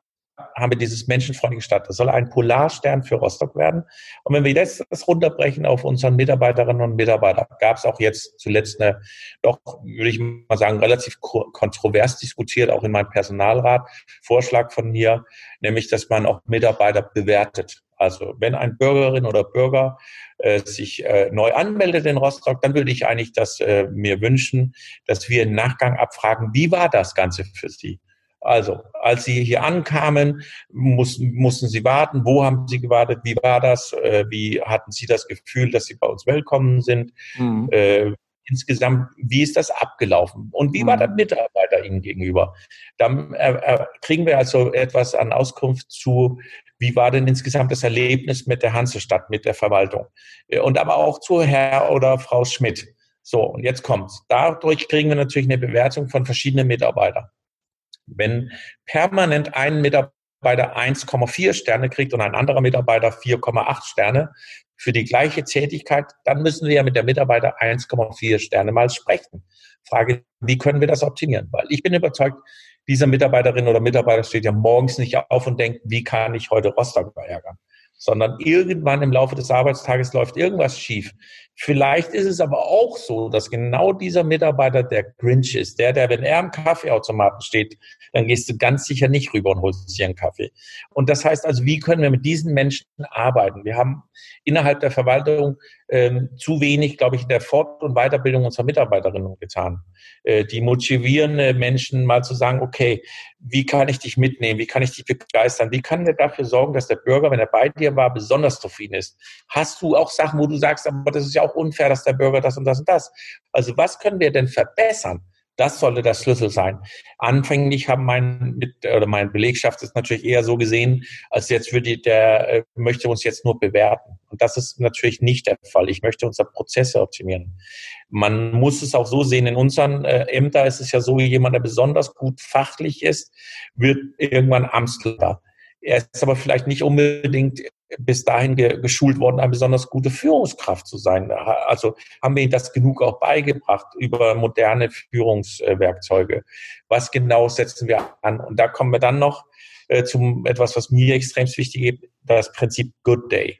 haben wir dieses menschenfreundliche Stadt. Das soll ein Polarstern für Rostock werden. Und wenn wir jetzt das runterbrechen auf unseren Mitarbeiterinnen und Mitarbeiter, gab es auch jetzt zuletzt eine, doch, würde ich mal sagen, relativ kontrovers diskutiert, auch in meinem Personalrat, Vorschlag von mir, nämlich, dass man auch Mitarbeiter bewertet. Also wenn ein Bürgerin oder Bürger äh, sich äh, neu anmeldet in Rostock, dann würde ich eigentlich das äh, mir wünschen, dass wir im Nachgang abfragen, wie war das Ganze für Sie? Also, als Sie hier ankamen, mussten, mussten Sie warten. Wo haben Sie gewartet? Wie war das? Äh, wie hatten Sie das Gefühl, dass Sie bei uns willkommen sind? Mhm. Insgesamt, wie ist das abgelaufen? Und wie war mhm. der Mitarbeiter Ihnen gegenüber? Dann äh, äh, kriegen wir also etwas an Auskunft zu, wie war denn insgesamt das Erlebnis mit der Hansestadt, mit der Verwaltung? Äh, und aber auch zu Herr oder Frau Schmidt. So, und jetzt kommt's. Dadurch kriegen wir natürlich eine Bewertung von verschiedenen Mitarbeitern. Wenn permanent ein Mitarbeiter 1,4 Sterne kriegt und ein anderer Mitarbeiter 4,8 Sterne für die gleiche Tätigkeit, dann müssen wir ja mit der Mitarbeiter 1,4 Sterne mal sprechen. Frage, wie können wir das optimieren? Weil ich bin überzeugt, dieser Mitarbeiterin oder Mitarbeiter steht ja morgens nicht auf und denkt, wie kann ich heute Rostock verärgern? Sondern irgendwann im Laufe des Arbeitstages läuft irgendwas schief. Vielleicht ist es aber auch so, dass genau dieser Mitarbeiter der Grinch ist, der, der, wenn er am Kaffeeautomaten steht, dann gehst du ganz sicher nicht rüber und holst dir einen Kaffee. Und das heißt also, wie können wir mit diesen Menschen arbeiten? Wir haben innerhalb der Verwaltung ähm, zu wenig, glaube ich, in der Fort- und Weiterbildung unserer Mitarbeiterinnen getan. Äh, die motivieren Menschen mal zu sagen, okay, wie kann ich dich mitnehmen? Wie kann ich dich begeistern? Wie kann wir dafür sorgen, dass der Bürger, wenn er bei dir war, besonders zufrieden ist? Hast du auch Sachen, wo du sagst, aber das ist ja auch unfair, dass der Bürger das und das und das. Also was können wir denn verbessern? Das sollte der Schlüssel sein. Anfänglich haben mein mit oder meine Belegschaft ist natürlich eher so gesehen, als jetzt würde der äh, möchte uns jetzt nur bewerten. Und das ist natürlich nicht der Fall. Ich möchte unsere Prozesse optimieren. Man muss es auch so sehen. In unseren äh, Ämtern ist es ja so, jemand, der besonders gut fachlich ist, wird irgendwann Amtsleiter. Er ist aber vielleicht nicht unbedingt bis dahin ge geschult worden, eine besonders gute Führungskraft zu sein. Also haben wir ihnen das genug auch beigebracht über moderne Führungswerkzeuge. Was genau setzen wir an? Und da kommen wir dann noch äh, zum etwas, was mir extrem wichtig ist, das Prinzip Good Day.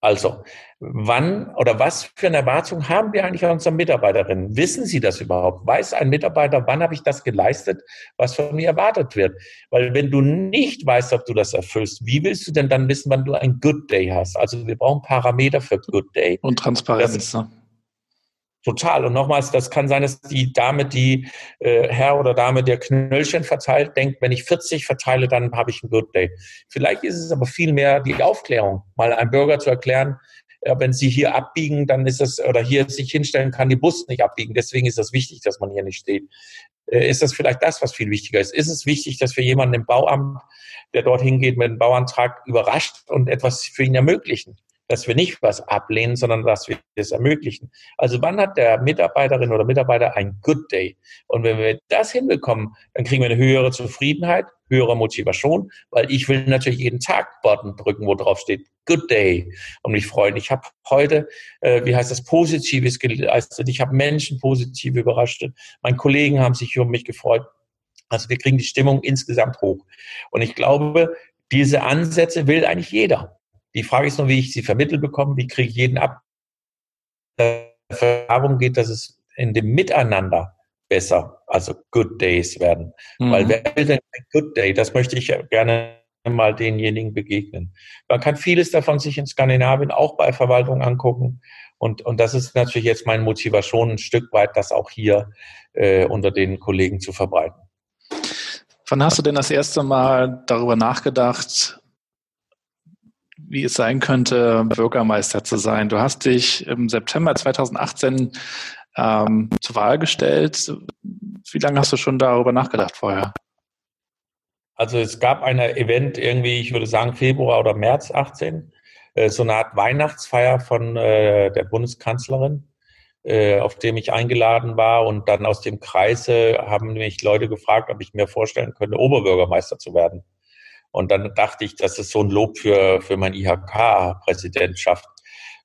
Also, wann oder was für eine Erwartung haben wir eigentlich an unsere Mitarbeiterinnen? Wissen Sie das überhaupt? Weiß ein Mitarbeiter, wann habe ich das geleistet, was von mir erwartet wird? Weil wenn du nicht weißt, ob du das erfüllst, wie willst du denn dann wissen, wann du ein Good Day hast? Also wir brauchen Parameter für Good Day. Und Transparenz. Das, Total. Und nochmals, das kann sein, dass die Dame, die äh, Herr oder Dame, der Knöllchen verteilt, denkt, wenn ich 40 verteile, dann habe ich ein Good Day. Vielleicht ist es aber viel mehr die Aufklärung, mal einem Bürger zu erklären, ja, wenn Sie hier abbiegen, dann ist das, oder hier sich hinstellen, kann die Bus nicht abbiegen. Deswegen ist das wichtig, dass man hier nicht steht. Äh, ist das vielleicht das, was viel wichtiger ist? Ist es wichtig, dass wir jemanden im Bauamt, der dorthin geht mit einem Bauantrag, überrascht und etwas für ihn ermöglichen? Dass wir nicht was ablehnen, sondern dass wir es ermöglichen. Also wann hat der Mitarbeiterin oder Mitarbeiter ein Good Day? Und wenn wir das hinbekommen, dann kriegen wir eine höhere Zufriedenheit, höhere Motivation, weil ich will natürlich jeden Tag Button drücken, wo drauf steht Good Day und mich freuen. Ich habe heute, äh, wie heißt das, Positives geleistet. Ich habe Menschen positiv überrascht. Meine Kollegen haben sich um mich gefreut. Also wir kriegen die Stimmung insgesamt hoch. Und ich glaube, diese Ansätze will eigentlich jeder. Die Frage ist nur, wie ich sie vermittelt bekomme, wie kriege ich jeden ab. Erfahrung geht, dass es in dem Miteinander besser, also Good Days werden. Mhm. Weil wer will denn ein Good Day? Das möchte ich gerne mal denjenigen begegnen. Man kann vieles davon sich in Skandinavien auch bei Verwaltung angucken. Und, und das ist natürlich jetzt meine Motivation, ein Stück weit das auch hier äh, unter den Kollegen zu verbreiten. Wann hast du denn das erste Mal darüber nachgedacht, wie es sein könnte, Bürgermeister zu sein? Du hast dich im September 2018 ähm, zur Wahl gestellt. Wie lange hast du schon darüber nachgedacht vorher? Also es gab ein Event irgendwie, ich würde sagen Februar oder März 18, äh, so eine Art Weihnachtsfeier von äh, der Bundeskanzlerin äh, auf dem ich eingeladen war. Und dann aus dem Kreise haben mich Leute gefragt, ob ich mir vorstellen könnte, Oberbürgermeister zu werden. Und dann dachte ich, das ist so ein Lob für, für mein IHK-Präsidentschaft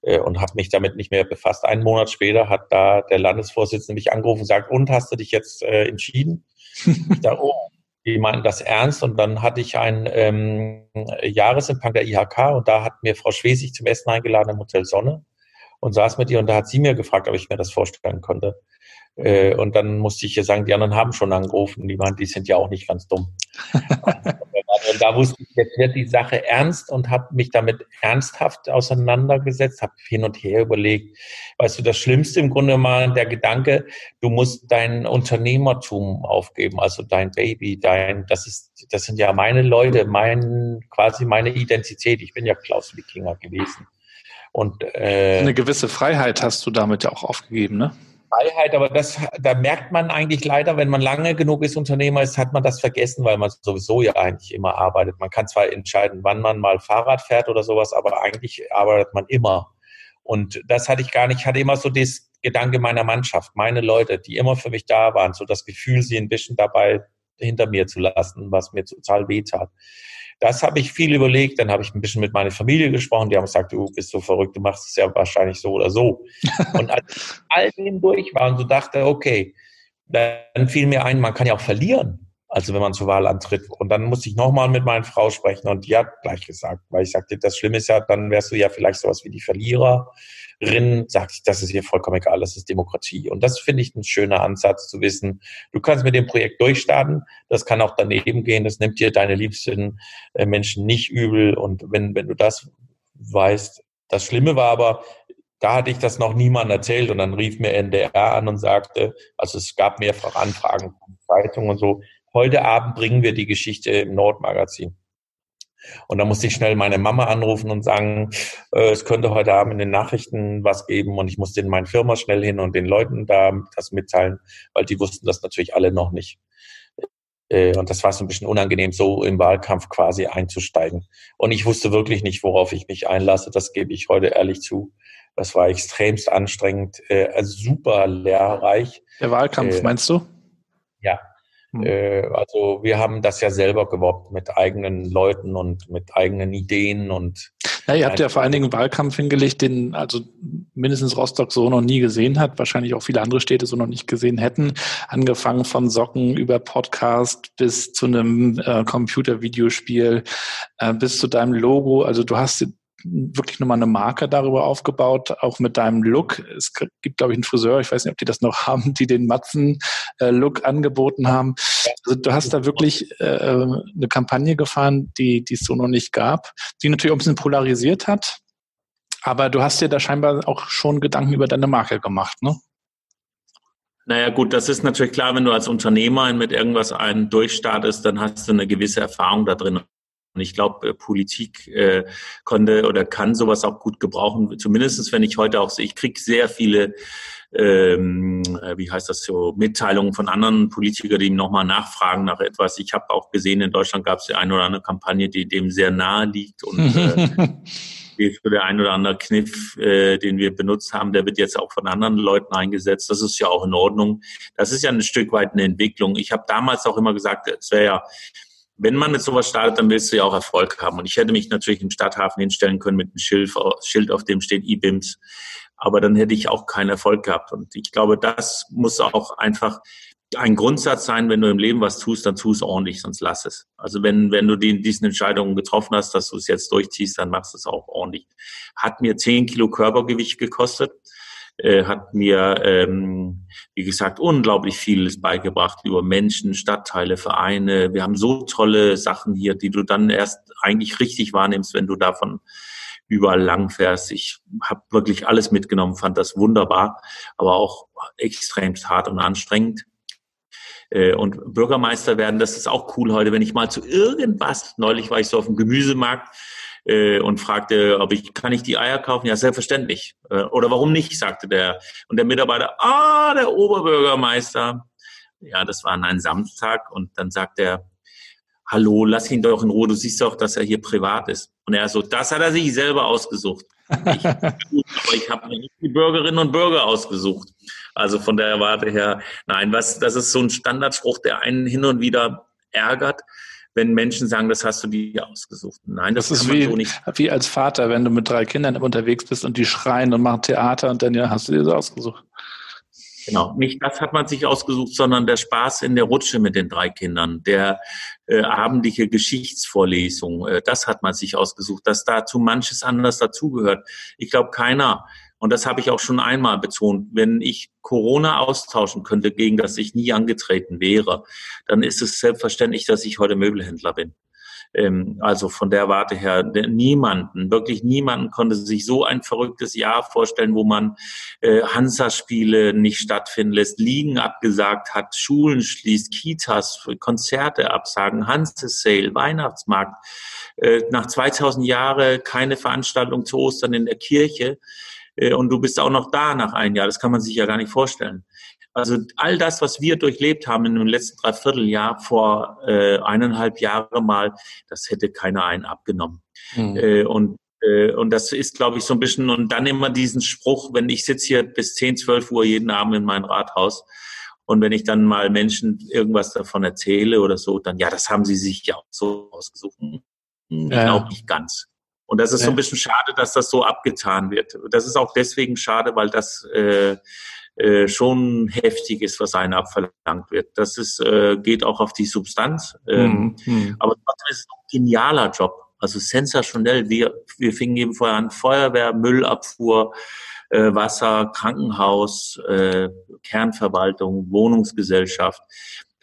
äh, und habe mich damit nicht mehr befasst. Einen Monat später hat da der Landesvorsitzende mich angerufen und sagt, und hast du dich jetzt äh, entschieden? ich dachte, oh, die meinen das ernst. Und dann hatte ich einen ähm, Jahresempfang der IHK und da hat mir Frau Schwesig zum Essen eingeladen im Hotel Sonne und saß mit ihr und da hat sie mir gefragt, ob ich mir das vorstellen konnte. Äh, und dann musste ich ihr sagen, die anderen haben schon angerufen. Die meinen, die sind ja auch nicht ganz dumm. und da wusste ich, jetzt wird die Sache ernst und habe mich damit ernsthaft auseinandergesetzt, habe hin und her überlegt. Weißt du, das Schlimmste im Grunde mal der Gedanke, du musst dein Unternehmertum aufgeben, also dein Baby, dein, das ist, das sind ja meine Leute, mein, quasi meine Identität. Ich bin ja Klaus Wikinger gewesen. Und äh, eine gewisse Freiheit hast du damit ja auch aufgegeben, ne? Freiheit, aber das, da merkt man eigentlich leider, wenn man lange genug ist Unternehmer ist, hat man das vergessen, weil man sowieso ja eigentlich immer arbeitet. Man kann zwar entscheiden, wann man mal Fahrrad fährt oder sowas, aber eigentlich arbeitet man immer. Und das hatte ich gar nicht. Ich hatte immer so das Gedanke meiner Mannschaft, meine Leute, die immer für mich da waren, so das Gefühl, sie ein bisschen dabei hinter mir zu lassen, was mir total weh tat. Das habe ich viel überlegt. Dann habe ich ein bisschen mit meiner Familie gesprochen. Die haben gesagt, du bist so verrückt, du machst es ja wahrscheinlich so oder so. und als ich all dem durch war und so dachte, okay, dann fiel mir ein, man kann ja auch verlieren. Also wenn man zur Wahl antritt. Und dann musste ich nochmal mit meiner Frau sprechen und die hat gleich gesagt, weil ich sagte, das Schlimme ist ja, dann wärst du ja vielleicht sowas wie die Verlierer sagt das ist hier vollkommen egal, das ist Demokratie. Und das finde ich ein schöner Ansatz zu wissen. Du kannst mit dem Projekt durchstarten, das kann auch daneben gehen, das nimmt dir deine liebsten äh, Menschen nicht übel. Und wenn, wenn du das weißt, das Schlimme war aber, da hatte ich das noch niemand erzählt und dann rief mir NDR an und sagte, also es gab mehrfach Anfragen von Zeitungen und so, heute Abend bringen wir die Geschichte im Nordmagazin. Und da musste ich schnell meine Mama anrufen und sagen, äh, es könnte heute Abend in den Nachrichten was geben und ich musste in meine Firma schnell hin und den Leuten da das mitteilen, weil die wussten das natürlich alle noch nicht. Äh, und das war so ein bisschen unangenehm, so im Wahlkampf quasi einzusteigen. Und ich wusste wirklich nicht, worauf ich mich einlasse. Das gebe ich heute ehrlich zu. Das war extremst anstrengend, äh, super lehrreich. Der Wahlkampf, äh, meinst du? Ja, hm. Äh, also wir haben das ja selber gewoppt mit eigenen Leuten und mit eigenen Ideen und ja, ihr habt ja vor allen Dingen einen Wahlkampf hingelegt, den also mindestens Rostock so noch nie gesehen hat, wahrscheinlich auch viele andere Städte so noch nicht gesehen hätten. Angefangen von Socken über Podcast bis zu einem äh, Computer-Videospiel, äh, bis zu deinem Logo. Also du hast wirklich nochmal eine Marke darüber aufgebaut, auch mit deinem Look. Es gibt, glaube ich, einen Friseur, ich weiß nicht, ob die das noch haben, die den Matzen-Look angeboten haben. Also du hast da wirklich äh, eine Kampagne gefahren, die, die es so noch nicht gab, die natürlich auch ein bisschen polarisiert hat. Aber du hast dir da scheinbar auch schon Gedanken über deine Marke gemacht, ne? Naja gut, das ist natürlich klar, wenn du als Unternehmer mit irgendwas einen durchstartest, dann hast du eine gewisse Erfahrung da drin. Und ich glaube, äh, Politik äh, konnte oder kann sowas auch gut gebrauchen. Zumindestens, wenn ich heute auch sehe, ich kriege sehr viele, ähm, äh, wie heißt das so, Mitteilungen von anderen Politikern, die nochmal nachfragen nach etwas. Ich habe auch gesehen, in Deutschland gab es die eine oder andere Kampagne, die dem sehr nahe liegt. Und äh, für der ein oder andere Kniff, äh, den wir benutzt haben, der wird jetzt auch von anderen Leuten eingesetzt. Das ist ja auch in Ordnung. Das ist ja ein Stück weit eine Entwicklung. Ich habe damals auch immer gesagt, es wäre ja, wenn man mit sowas startet, dann willst du ja auch Erfolg haben. Und ich hätte mich natürlich im Stadthafen hinstellen können mit einem Schild, Schild auf dem steht IBIMS. Aber dann hätte ich auch keinen Erfolg gehabt. Und ich glaube, das muss auch einfach ein Grundsatz sein, wenn du im Leben was tust, dann tu es ordentlich, sonst lass es. Also wenn, wenn du die, diesen Entscheidungen getroffen hast, dass du es jetzt durchziehst, dann machst du es auch ordentlich. Hat mir zehn Kilo Körpergewicht gekostet, äh, hat mir, ähm, wie gesagt, unglaublich vieles beigebracht über Menschen, Stadtteile, Vereine. Wir haben so tolle Sachen hier, die du dann erst eigentlich richtig wahrnimmst, wenn du davon überall lang fährst. Ich habe wirklich alles mitgenommen, fand das wunderbar, aber auch extrem hart und anstrengend. Äh, und Bürgermeister werden, das ist auch cool heute, wenn ich mal zu irgendwas, neulich war ich so auf dem Gemüsemarkt äh, und fragte, ob ich, kann ich die Eier kaufen? Ja, selbstverständlich. Äh, oder warum nicht, sagte der. Und der Mitarbeiter, ah, der Oberbürgermeister. Ja, das war an einem Samstag und dann sagt er, hallo, lass ihn doch in Ruhe, du siehst doch, dass er hier privat ist. Und er so, das hat er sich selber ausgesucht. Ich, ich habe die Bürgerinnen und Bürger ausgesucht. Also von der Warte her, nein, was, das ist so ein Standardspruch, der einen hin und wieder ärgert, wenn Menschen sagen, das hast du dir ausgesucht. Nein, das, das ist wie, so nicht. wie als Vater, wenn du mit drei Kindern unterwegs bist und die schreien und machen Theater und dann ja, hast du dir das ausgesucht. Genau, nicht das hat man sich ausgesucht, sondern der Spaß in der Rutsche mit den drei Kindern, der äh, abendliche Geschichtsvorlesung, äh, das hat man sich ausgesucht, dass dazu manches anderes dazugehört. Ich glaube, keiner und das habe ich auch schon einmal betont. Wenn ich Corona austauschen könnte, gegen das ich nie angetreten wäre, dann ist es selbstverständlich, dass ich heute Möbelhändler bin. Ähm, also von der Warte her, niemanden, wirklich niemanden konnte sich so ein verrücktes Jahr vorstellen, wo man äh, Hansa-Spiele nicht stattfinden lässt, Ligen abgesagt hat, Schulen schließt, Kitas, Konzerte absagen, Hanse-Sale, Weihnachtsmarkt. Äh, nach 2000 Jahren keine Veranstaltung zu Ostern in der Kirche. Äh, und du bist auch noch da nach einem Jahr. Das kann man sich ja gar nicht vorstellen. Also all das, was wir durchlebt haben in dem letzten Dreivierteljahr vor äh, eineinhalb Jahren mal, das hätte keiner einen abgenommen. Mhm. Äh, und äh, und das ist, glaube ich, so ein bisschen, und dann immer diesen Spruch, wenn ich sitze hier bis 10, 12 Uhr jeden Abend in meinem Rathaus und wenn ich dann mal Menschen irgendwas davon erzähle oder so, dann, ja, das haben sie sich ja auch so ausgesucht. Hm, ich ja. glaube nicht ganz. Und das ist ja. so ein bisschen schade, dass das so abgetan wird. Das ist auch deswegen schade, weil das äh, äh, schon heftig ist, was einem abverlangt wird. Das ist, äh, geht auch auf die Substanz. Ähm, mhm. Aber trotzdem ist es ein genialer Job. Also sensationell. Wir, wir fingen eben vorher an, Feuerwehr, Müllabfuhr, äh, Wasser, Krankenhaus, äh, Kernverwaltung, Wohnungsgesellschaft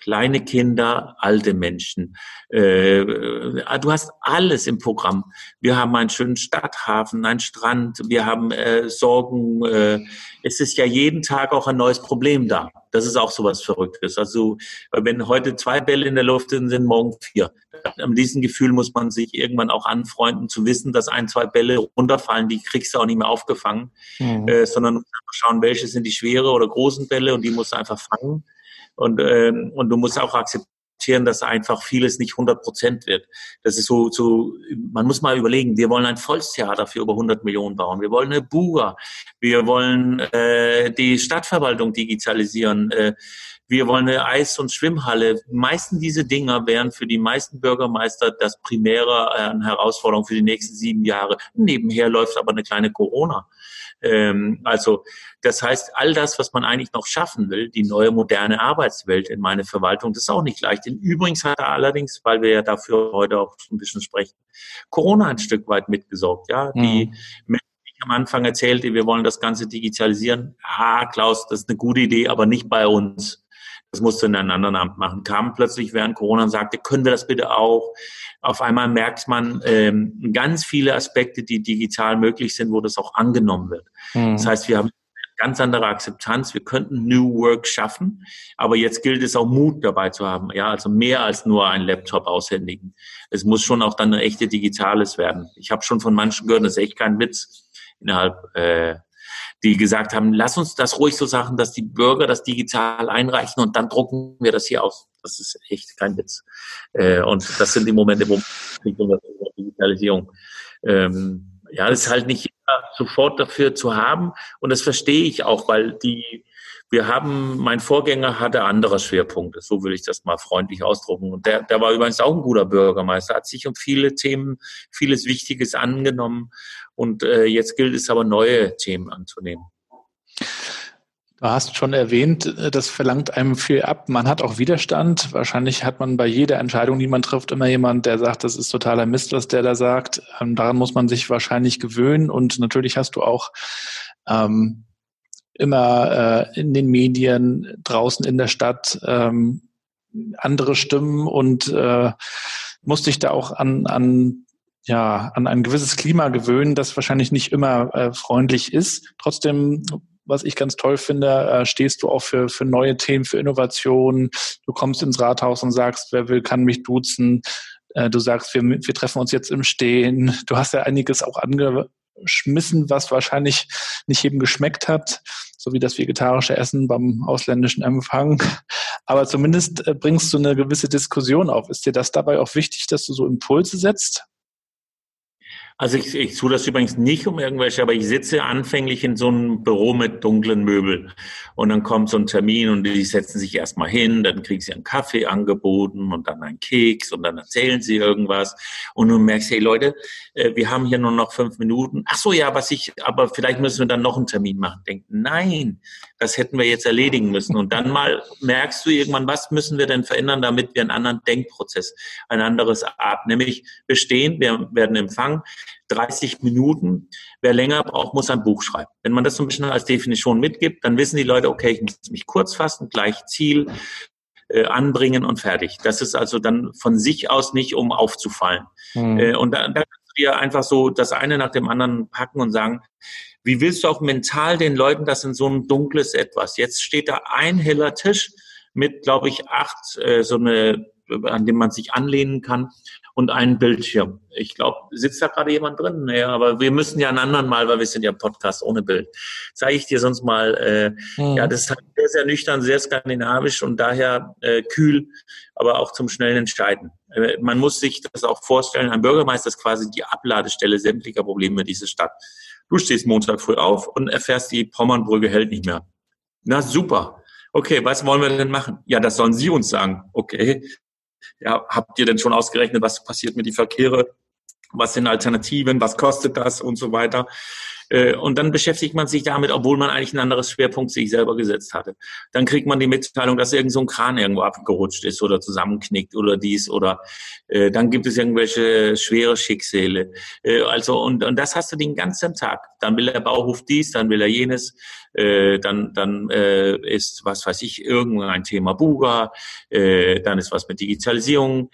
kleine Kinder, alte Menschen. Äh, äh, du hast alles im Programm. Wir haben einen schönen Stadthafen, einen Strand, wir haben äh, Sorgen. Äh, es ist ja jeden Tag auch ein neues Problem da. Das ist auch so was Verrücktes. Also wenn heute zwei Bälle in der Luft sind, sind morgen vier. An diesem Gefühl muss man sich irgendwann auch anfreunden, zu wissen, dass ein, zwei Bälle runterfallen, die kriegst du auch nicht mehr aufgefangen, mhm. äh, sondern schauen, welche sind die schwere oder großen Bälle und die musst du einfach fangen. Und, ähm, und du musst auch akzeptieren, dass einfach vieles nicht 100 Prozent wird. Das ist so, so, man muss mal überlegen, wir wollen ein Volkstheater für über 100 Millionen bauen. Wir wollen eine Buga. Wir wollen äh, die Stadtverwaltung digitalisieren. Äh, wir wollen eine Eis- und Schwimmhalle. Die meisten diese Dinger wären für die meisten Bürgermeister das primäre äh, Herausforderung für die nächsten sieben Jahre. Nebenher läuft aber eine kleine Corona. Ähm, also das heißt, all das, was man eigentlich noch schaffen will, die neue moderne Arbeitswelt in meine Verwaltung, das ist auch nicht leicht. Denn übrigens hat er allerdings, weil wir ja dafür heute auch ein bisschen sprechen, Corona ein Stück weit mitgesorgt. Ja, mhm. die Menschen, die ich am Anfang erzählte, wir wollen das Ganze digitalisieren. Ah, Klaus, das ist eine gute Idee, aber nicht bei uns. Das musste in einem anderen Amt machen. Kam plötzlich während Corona und sagte, können wir das bitte auch? Auf einmal merkt man ähm, ganz viele Aspekte, die digital möglich sind, wo das auch angenommen wird. Mhm. Das heißt, wir haben ganz andere Akzeptanz. Wir könnten New Work schaffen, aber jetzt gilt es auch Mut dabei zu haben. Ja, also mehr als nur ein Laptop aushändigen. Es muss schon auch dann ein echte Digitales werden. Ich habe schon von manchen gehört, das ist echt kein Witz innerhalb äh, die gesagt haben, lass uns das ruhig so sagen, dass die Bürger das digital einreichen und dann drucken wir das hier aus. Das ist echt kein Witz. Äh, und das sind die Momente, wo Digitalisierung. Ähm, Ja, das ist halt nicht sofort dafür zu haben. Und das verstehe ich auch, weil die, wir haben, mein Vorgänger hatte andere Schwerpunkte, so will ich das mal freundlich ausdrucken. Und der, der war übrigens auch ein guter Bürgermeister, hat sich um viele Themen, vieles Wichtiges angenommen. Und äh, jetzt gilt es aber, neue Themen anzunehmen. Du hast schon erwähnt, äh, das verlangt einem viel ab. Man hat auch Widerstand. Wahrscheinlich hat man bei jeder Entscheidung, die man trifft, immer jemand, der sagt, das ist totaler Mist, was der da sagt. Ähm, daran muss man sich wahrscheinlich gewöhnen. Und natürlich hast du auch ähm, immer äh, in den Medien, draußen in der Stadt ähm, andere Stimmen und äh, musst dich da auch an, an ja, an ein gewisses Klima gewöhnen, das wahrscheinlich nicht immer äh, freundlich ist. Trotzdem was ich ganz toll finde, äh, stehst du auch für, für neue Themen, für Innovationen. Du kommst ins Rathaus und sagst, wer will, kann mich duzen. Äh, du sagst, wir, wir treffen uns jetzt im Stehen. Du hast ja einiges auch angeschmissen, was wahrscheinlich nicht jedem geschmeckt hat, so wie das vegetarische Essen beim ausländischen Empfang. Aber zumindest äh, bringst du eine gewisse Diskussion auf. Ist dir das dabei auch wichtig, dass du so Impulse setzt? Also ich, ich tue das übrigens nicht um irgendwelche, aber ich sitze anfänglich in so einem Büro mit dunklen Möbeln und dann kommt so ein Termin und die setzen sich erstmal hin, dann kriegen sie einen Kaffee angeboten und dann einen Keks und dann erzählen sie irgendwas und du merkst, hey Leute, äh, wir haben hier nur noch fünf Minuten. Ach so, ja, was ich, aber vielleicht müssen wir dann noch einen Termin machen. Denk, nein, das hätten wir jetzt erledigen müssen. Und dann mal merkst du irgendwann, was müssen wir denn verändern, damit wir einen anderen Denkprozess, ein anderes Art, nämlich bestehen, wir werden empfangen, 30 Minuten. Wer länger braucht, muss ein Buch schreiben. Wenn man das so ein bisschen als Definition mitgibt, dann wissen die Leute, okay, ich muss mich kurz fassen, gleich Ziel, äh, anbringen und fertig. Das ist also dann von sich aus nicht, um aufzufallen. Mhm. Äh, und da, da kannst du dir einfach so das eine nach dem anderen packen und sagen, wie willst du auch mental den Leuten das in so ein dunkles Etwas? Jetzt steht da ein heller Tisch mit, glaube ich, acht, äh, so eine, an dem man sich anlehnen kann und einen Bildschirm. Ich glaube, sitzt da gerade jemand drin? Naja, aber wir müssen ja einen anderen mal, weil wir sind ja Podcast ohne Bild. Zeige ich dir sonst mal. Äh, mhm. Ja, das ist halt sehr, sehr nüchtern, sehr skandinavisch und daher äh, kühl, aber auch zum schnellen Entscheiden. Äh, man muss sich das auch vorstellen, ein Bürgermeister ist quasi die Abladestelle sämtlicher Probleme dieser Stadt. Du stehst Montag früh auf und erfährst, die Pommernbrücke hält nicht mehr. Na super. Okay, was wollen wir denn machen? Ja, das sollen Sie uns sagen. Okay, ja, habt ihr denn schon ausgerechnet, was passiert mit den Verkehre? Was sind Alternativen? Was kostet das und so weiter? Äh, und dann beschäftigt man sich damit, obwohl man eigentlich ein anderes Schwerpunkt sich selber gesetzt hatte. Dann kriegt man die Mitteilung, dass irgend so ein Kran irgendwo abgerutscht ist oder zusammenknickt oder dies oder äh, dann gibt es irgendwelche schwere Schicksale. Äh, also und, und das hast du den ganzen Tag. Dann will der Bauhof dies, dann will er jenes, äh, dann dann äh, ist was weiß ich irgendein Thema Buga, äh, dann ist was mit Digitalisierung,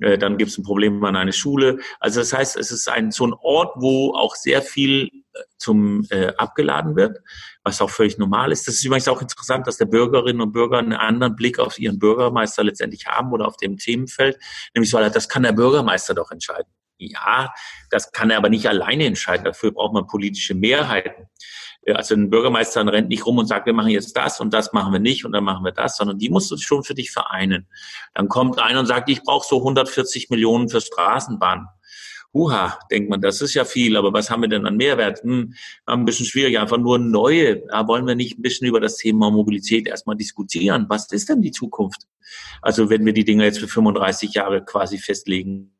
äh, dann gibt es ein Problem an eine Schule. Also das heißt, es ist ein so ein Ort, wo auch sehr viel äh, zum äh, abgeladen wird, was auch völlig normal ist. Das ist übrigens auch interessant, dass der Bürgerinnen und Bürger einen anderen Blick auf ihren Bürgermeister letztendlich haben oder auf dem Themenfeld, nämlich so, das kann der Bürgermeister doch entscheiden. Ja, das kann er aber nicht alleine entscheiden. Dafür braucht man politische Mehrheiten. Also ein Bürgermeister rennt nicht rum und sagt, wir machen jetzt das und das machen wir nicht und dann machen wir das, sondern die musst du schon für dich vereinen. Dann kommt einer und sagt, ich brauche so 140 Millionen für Straßenbahn. Huha, denkt man, das ist ja viel, aber was haben wir denn an Mehrwert? Hm, ein bisschen schwierig, einfach nur neue. Da wollen wir nicht ein bisschen über das Thema Mobilität erstmal diskutieren. Was ist denn die Zukunft? Also wenn wir die Dinge jetzt für 35 Jahre quasi festlegen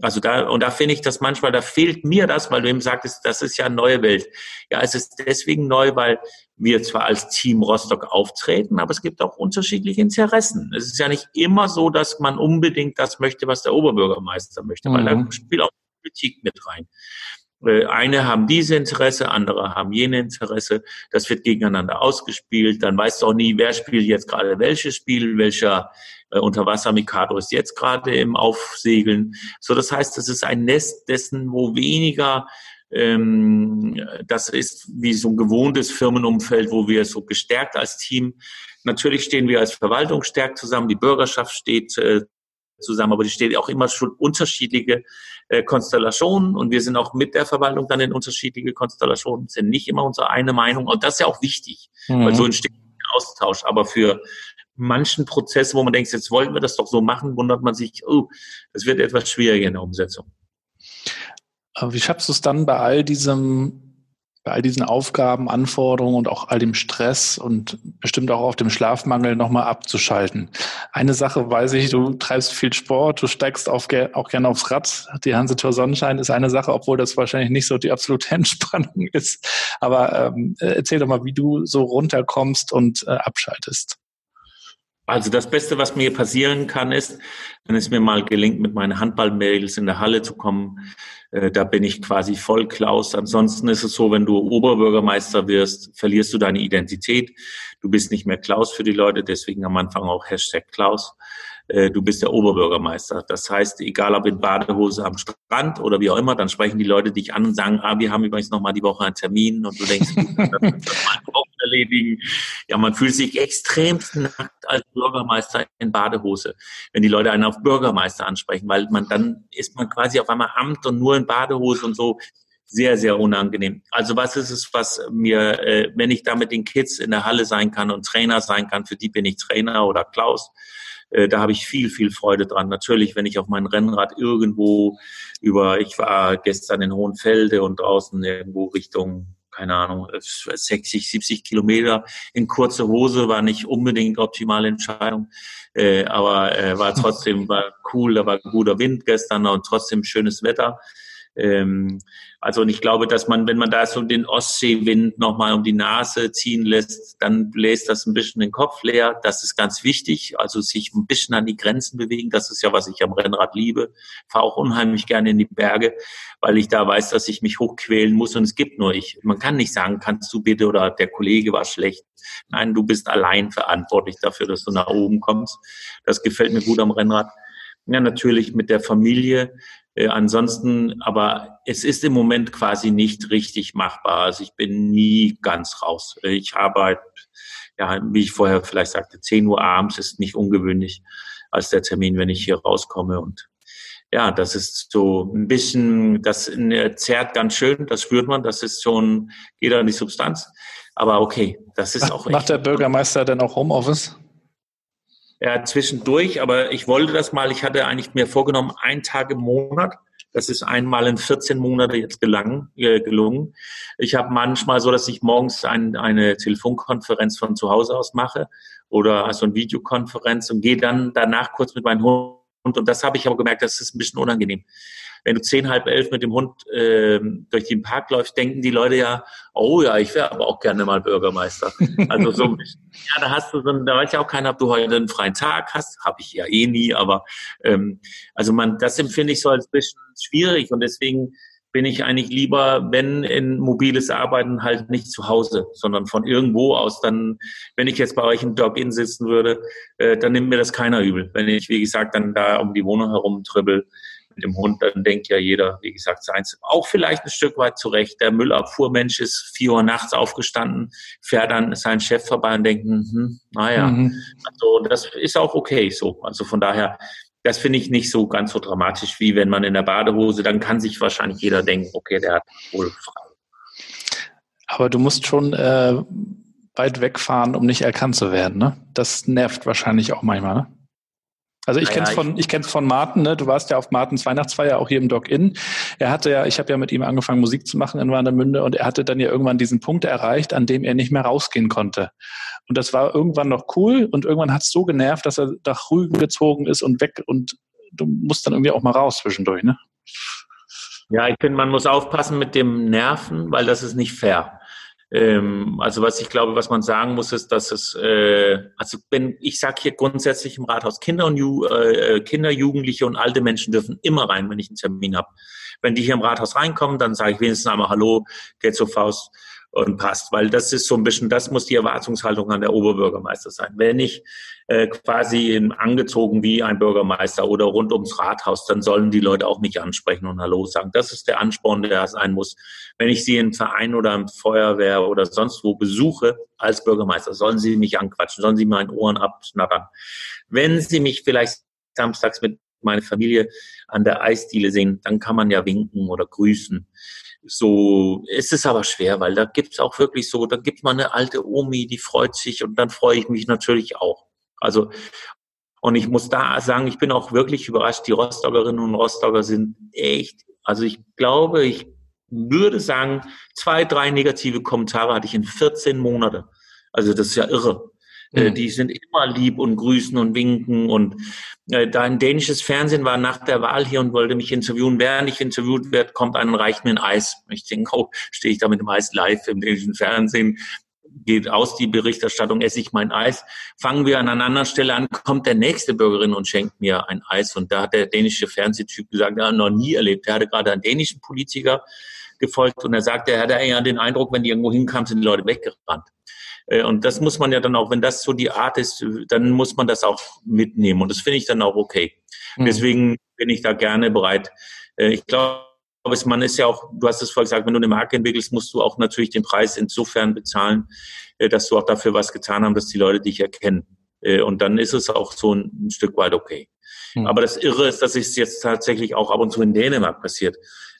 also da, und da finde ich das manchmal, da fehlt mir das, weil du eben sagtest, das ist ja eine neue Welt. Ja, es ist deswegen neu, weil wir zwar als Team Rostock auftreten, aber es gibt auch unterschiedliche Interessen. Es ist ja nicht immer so, dass man unbedingt das möchte, was der Oberbürgermeister möchte, mhm. weil da mhm. spielt auch Politik mit rein. Äh, eine haben diese Interesse, andere haben jene Interesse. Das wird gegeneinander ausgespielt. Dann weißt du auch nie, wer spielt jetzt gerade welches Spiel, welcher Unterwasser-Mikado ist jetzt gerade im Aufsegeln. So, das heißt, es ist ein Nest dessen, wo weniger ähm, das ist wie so ein gewohntes Firmenumfeld, wo wir so gestärkt als Team Natürlich stehen wir als Verwaltung stärkt zusammen, die Bürgerschaft steht äh, zusammen, aber die steht auch immer schon unterschiedliche äh, Konstellationen und wir sind auch mit der Verwaltung dann in unterschiedliche Konstellationen, sind nicht immer unsere eine Meinung und das ist ja auch wichtig, mhm. weil so entsteht ein Austausch, aber für manchen Prozess, wo man denkt, jetzt wollten wir das doch so machen, wundert man sich, oh, das wird etwas schwieriger in der Umsetzung. wie schaffst du es dann bei all diesem bei all diesen Aufgaben, Anforderungen und auch all dem Stress und bestimmt auch auf dem Schlafmangel nochmal abzuschalten. Eine Sache weiß ich, du treibst viel Sport, du steigst auf, auch gerne aufs Rad. Die Hansetour Sonnenschein ist eine Sache, obwohl das wahrscheinlich nicht so die absolute Entspannung ist. Aber ähm, erzähl doch mal, wie du so runterkommst und äh, abschaltest. Also das Beste, was mir passieren kann, ist, wenn es mir mal gelingt, mit meinen Handballmädels in der Halle zu kommen, äh, da bin ich quasi voll Klaus. Ansonsten ist es so, wenn du Oberbürgermeister wirst, verlierst du deine Identität. Du bist nicht mehr Klaus für die Leute, deswegen am Anfang auch Hashtag Klaus. Äh, du bist der Oberbürgermeister. Das heißt, egal ob in Badehose am Strand oder wie auch immer, dann sprechen die Leute dich an und sagen, ah, wir haben übrigens noch mal die Woche einen Termin und du denkst, das auch erledigen. Ja, man fühlt sich extrem nackt als Bürgermeister in Badehose, wenn die Leute einen auf Bürgermeister ansprechen, weil man dann ist man quasi auf einmal Amt und nur in Badehose und so sehr, sehr unangenehm. Also was ist es, was mir, äh, wenn ich da mit den Kids in der Halle sein kann und Trainer sein kann, für die bin ich Trainer oder Klaus, äh, da habe ich viel, viel Freude dran. Natürlich, wenn ich auf mein Rennrad irgendwo über, ich war gestern in Hohenfelde und draußen irgendwo Richtung keine Ahnung, 60, 70 Kilometer in kurze Hose war nicht unbedingt optimale Entscheidung, äh, aber äh, war trotzdem war cool, da war guter Wind gestern und trotzdem schönes Wetter. Ähm, also und ich glaube, dass man, wenn man da so den Ostseewind nochmal um die Nase ziehen lässt, dann bläst das ein bisschen den Kopf leer. Das ist ganz wichtig. Also sich ein bisschen an die Grenzen bewegen. Das ist ja, was ich am Rennrad liebe. Fahre auch unheimlich gerne in die Berge, weil ich da weiß, dass ich mich hochquälen muss und es gibt nur ich. Man kann nicht sagen, kannst du bitte oder der Kollege war schlecht. Nein, du bist allein verantwortlich dafür, dass du nach oben kommst. Das gefällt mir gut am Rennrad. Ja, natürlich mit der Familie. Äh, ansonsten, aber es ist im Moment quasi nicht richtig machbar. Also ich bin nie ganz raus. Ich arbeite, ja, wie ich vorher vielleicht sagte, 10 Uhr abends ist nicht ungewöhnlich als der Termin, wenn ich hier rauskomme. Und ja, das ist so ein bisschen, das zerrt ganz schön, das spürt man, das ist schon, geht an die Substanz. Aber okay, das ist auch. Macht der Bürgermeister denn auch Homeoffice? Ja, zwischendurch, aber ich wollte das mal, ich hatte eigentlich mir vorgenommen, einen Tag im Monat. Das ist einmal in 14 Monate jetzt gelang, äh, gelungen. Ich habe manchmal so, dass ich morgens ein, eine Telefonkonferenz von zu Hause aus mache oder also eine Videokonferenz und gehe dann danach kurz mit meinem Hund. Und das habe ich aber gemerkt, das ist ein bisschen unangenehm wenn du zehn, halb elf mit dem Hund äh, durch den Park läufst, denken die Leute ja, oh ja, ich wäre aber auch gerne mal Bürgermeister. Also so ein bisschen, ja, da hast du so, da weiß ja auch keiner, ob du heute einen freien Tag hast, habe ich ja eh nie, aber ähm, also man, das empfinde ich so als bisschen schwierig und deswegen bin ich eigentlich lieber, wenn in mobiles Arbeiten halt nicht zu Hause, sondern von irgendwo aus. Dann, wenn ich jetzt bei euch im Dog-In sitzen würde, äh, dann nimmt mir das keiner übel. Wenn ich, wie gesagt, dann da um die Wohnung herum tribbel, mit dem Hund, dann denkt ja jeder, wie gesagt, seins. Auch vielleicht ein Stück weit zurecht. Der Müllabfuhrmensch ist vier Uhr nachts aufgestanden, fährt dann sein Chef vorbei und denkt, hm, naja, mhm. also das ist auch okay so. Also von daher, das finde ich nicht so ganz so dramatisch, wie wenn man in der Badehose, dann kann sich wahrscheinlich jeder denken, okay, der hat wohl frei. Aber du musst schon äh, weit wegfahren, um nicht erkannt zu werden, ne? Das nervt wahrscheinlich auch manchmal, ne? Also ich naja, kenne es von, ich kenn's von Martin, ne? du warst ja auf Martins Weihnachtsfeier auch hier im Dock-In. Er hatte ja, ich habe ja mit ihm angefangen, Musik zu machen in Warnemünde und er hatte dann ja irgendwann diesen Punkt erreicht, an dem er nicht mehr rausgehen konnte. Und das war irgendwann noch cool und irgendwann hat es so genervt, dass er nach Rügen gezogen ist und weg und du musst dann irgendwie auch mal raus zwischendurch, ne? Ja, ich finde, man muss aufpassen mit dem Nerven, weil das ist nicht fair. Ähm, also was ich glaube, was man sagen muss, ist, dass es, äh, also wenn ich sage hier grundsätzlich im Rathaus, Kinder und Ju, äh, Kinder, Jugendliche und alte Menschen dürfen immer rein, wenn ich einen Termin habe. Wenn die hier im Rathaus reinkommen, dann sage ich wenigstens einmal Hallo, geht zur Faust und passt, weil das ist so ein bisschen, das muss die Erwartungshaltung an der Oberbürgermeister sein. Wenn ich äh, quasi angezogen wie ein Bürgermeister oder rund ums Rathaus, dann sollen die Leute auch mich ansprechen und Hallo sagen. Das ist der Ansporn, der sein muss. Wenn ich sie im Verein oder im Feuerwehr oder sonst wo besuche als Bürgermeister, sollen sie mich anquatschen, sollen sie meinen Ohren abschnattern. Wenn sie mich vielleicht samstags mit meiner Familie an der Eisdiele sehen, dann kann man ja winken oder grüßen so ist es aber schwer, weil da gibt's auch wirklich so, da gibt man eine alte Omi, die freut sich und dann freue ich mich natürlich auch. Also und ich muss da sagen, ich bin auch wirklich überrascht, die Rostockerinnen und Rostocker sind echt Also ich glaube, ich würde sagen, zwei, drei negative Kommentare hatte ich in 14 Monate. Also das ist ja irre. Mhm. Die sind immer lieb und grüßen und winken. Und äh, da ein dänisches Fernsehen war nach der Wahl hier und wollte mich interviewen. Während ich interviewt werde, kommt einer und reicht mir ein Eis. Ich denke, oh, stehe ich da mit dem Eis live im dänischen Fernsehen geht aus die Berichterstattung, esse ich mein Eis. Fangen wir an einer anderen Stelle an, kommt der nächste Bürgerin und schenkt mir ein Eis. Und da hat der dänische Fernsehtyp gesagt, er hat noch nie erlebt. Er hatte gerade einen dänischen Politiker gefolgt und er sagte, er hatte eher den Eindruck, wenn die irgendwo hinkamen, sind die Leute weggerannt. Äh, und das muss man ja dann auch, wenn das so die Art ist, dann muss man das auch mitnehmen. Und das finde ich dann auch okay. Mhm. Deswegen bin ich da gerne bereit. Äh, ich glaube, man ist ja auch, du hast es vorher gesagt, wenn du eine Marke entwickelst, musst du auch natürlich den Preis insofern bezahlen, äh, dass du auch dafür was getan hast, dass die Leute dich erkennen. Und dann ist es auch so ein, Stück weit okay. Mhm. Aber das Irre ist, dass es jetzt tatsächlich auch ab und zu in Dänemark passiert.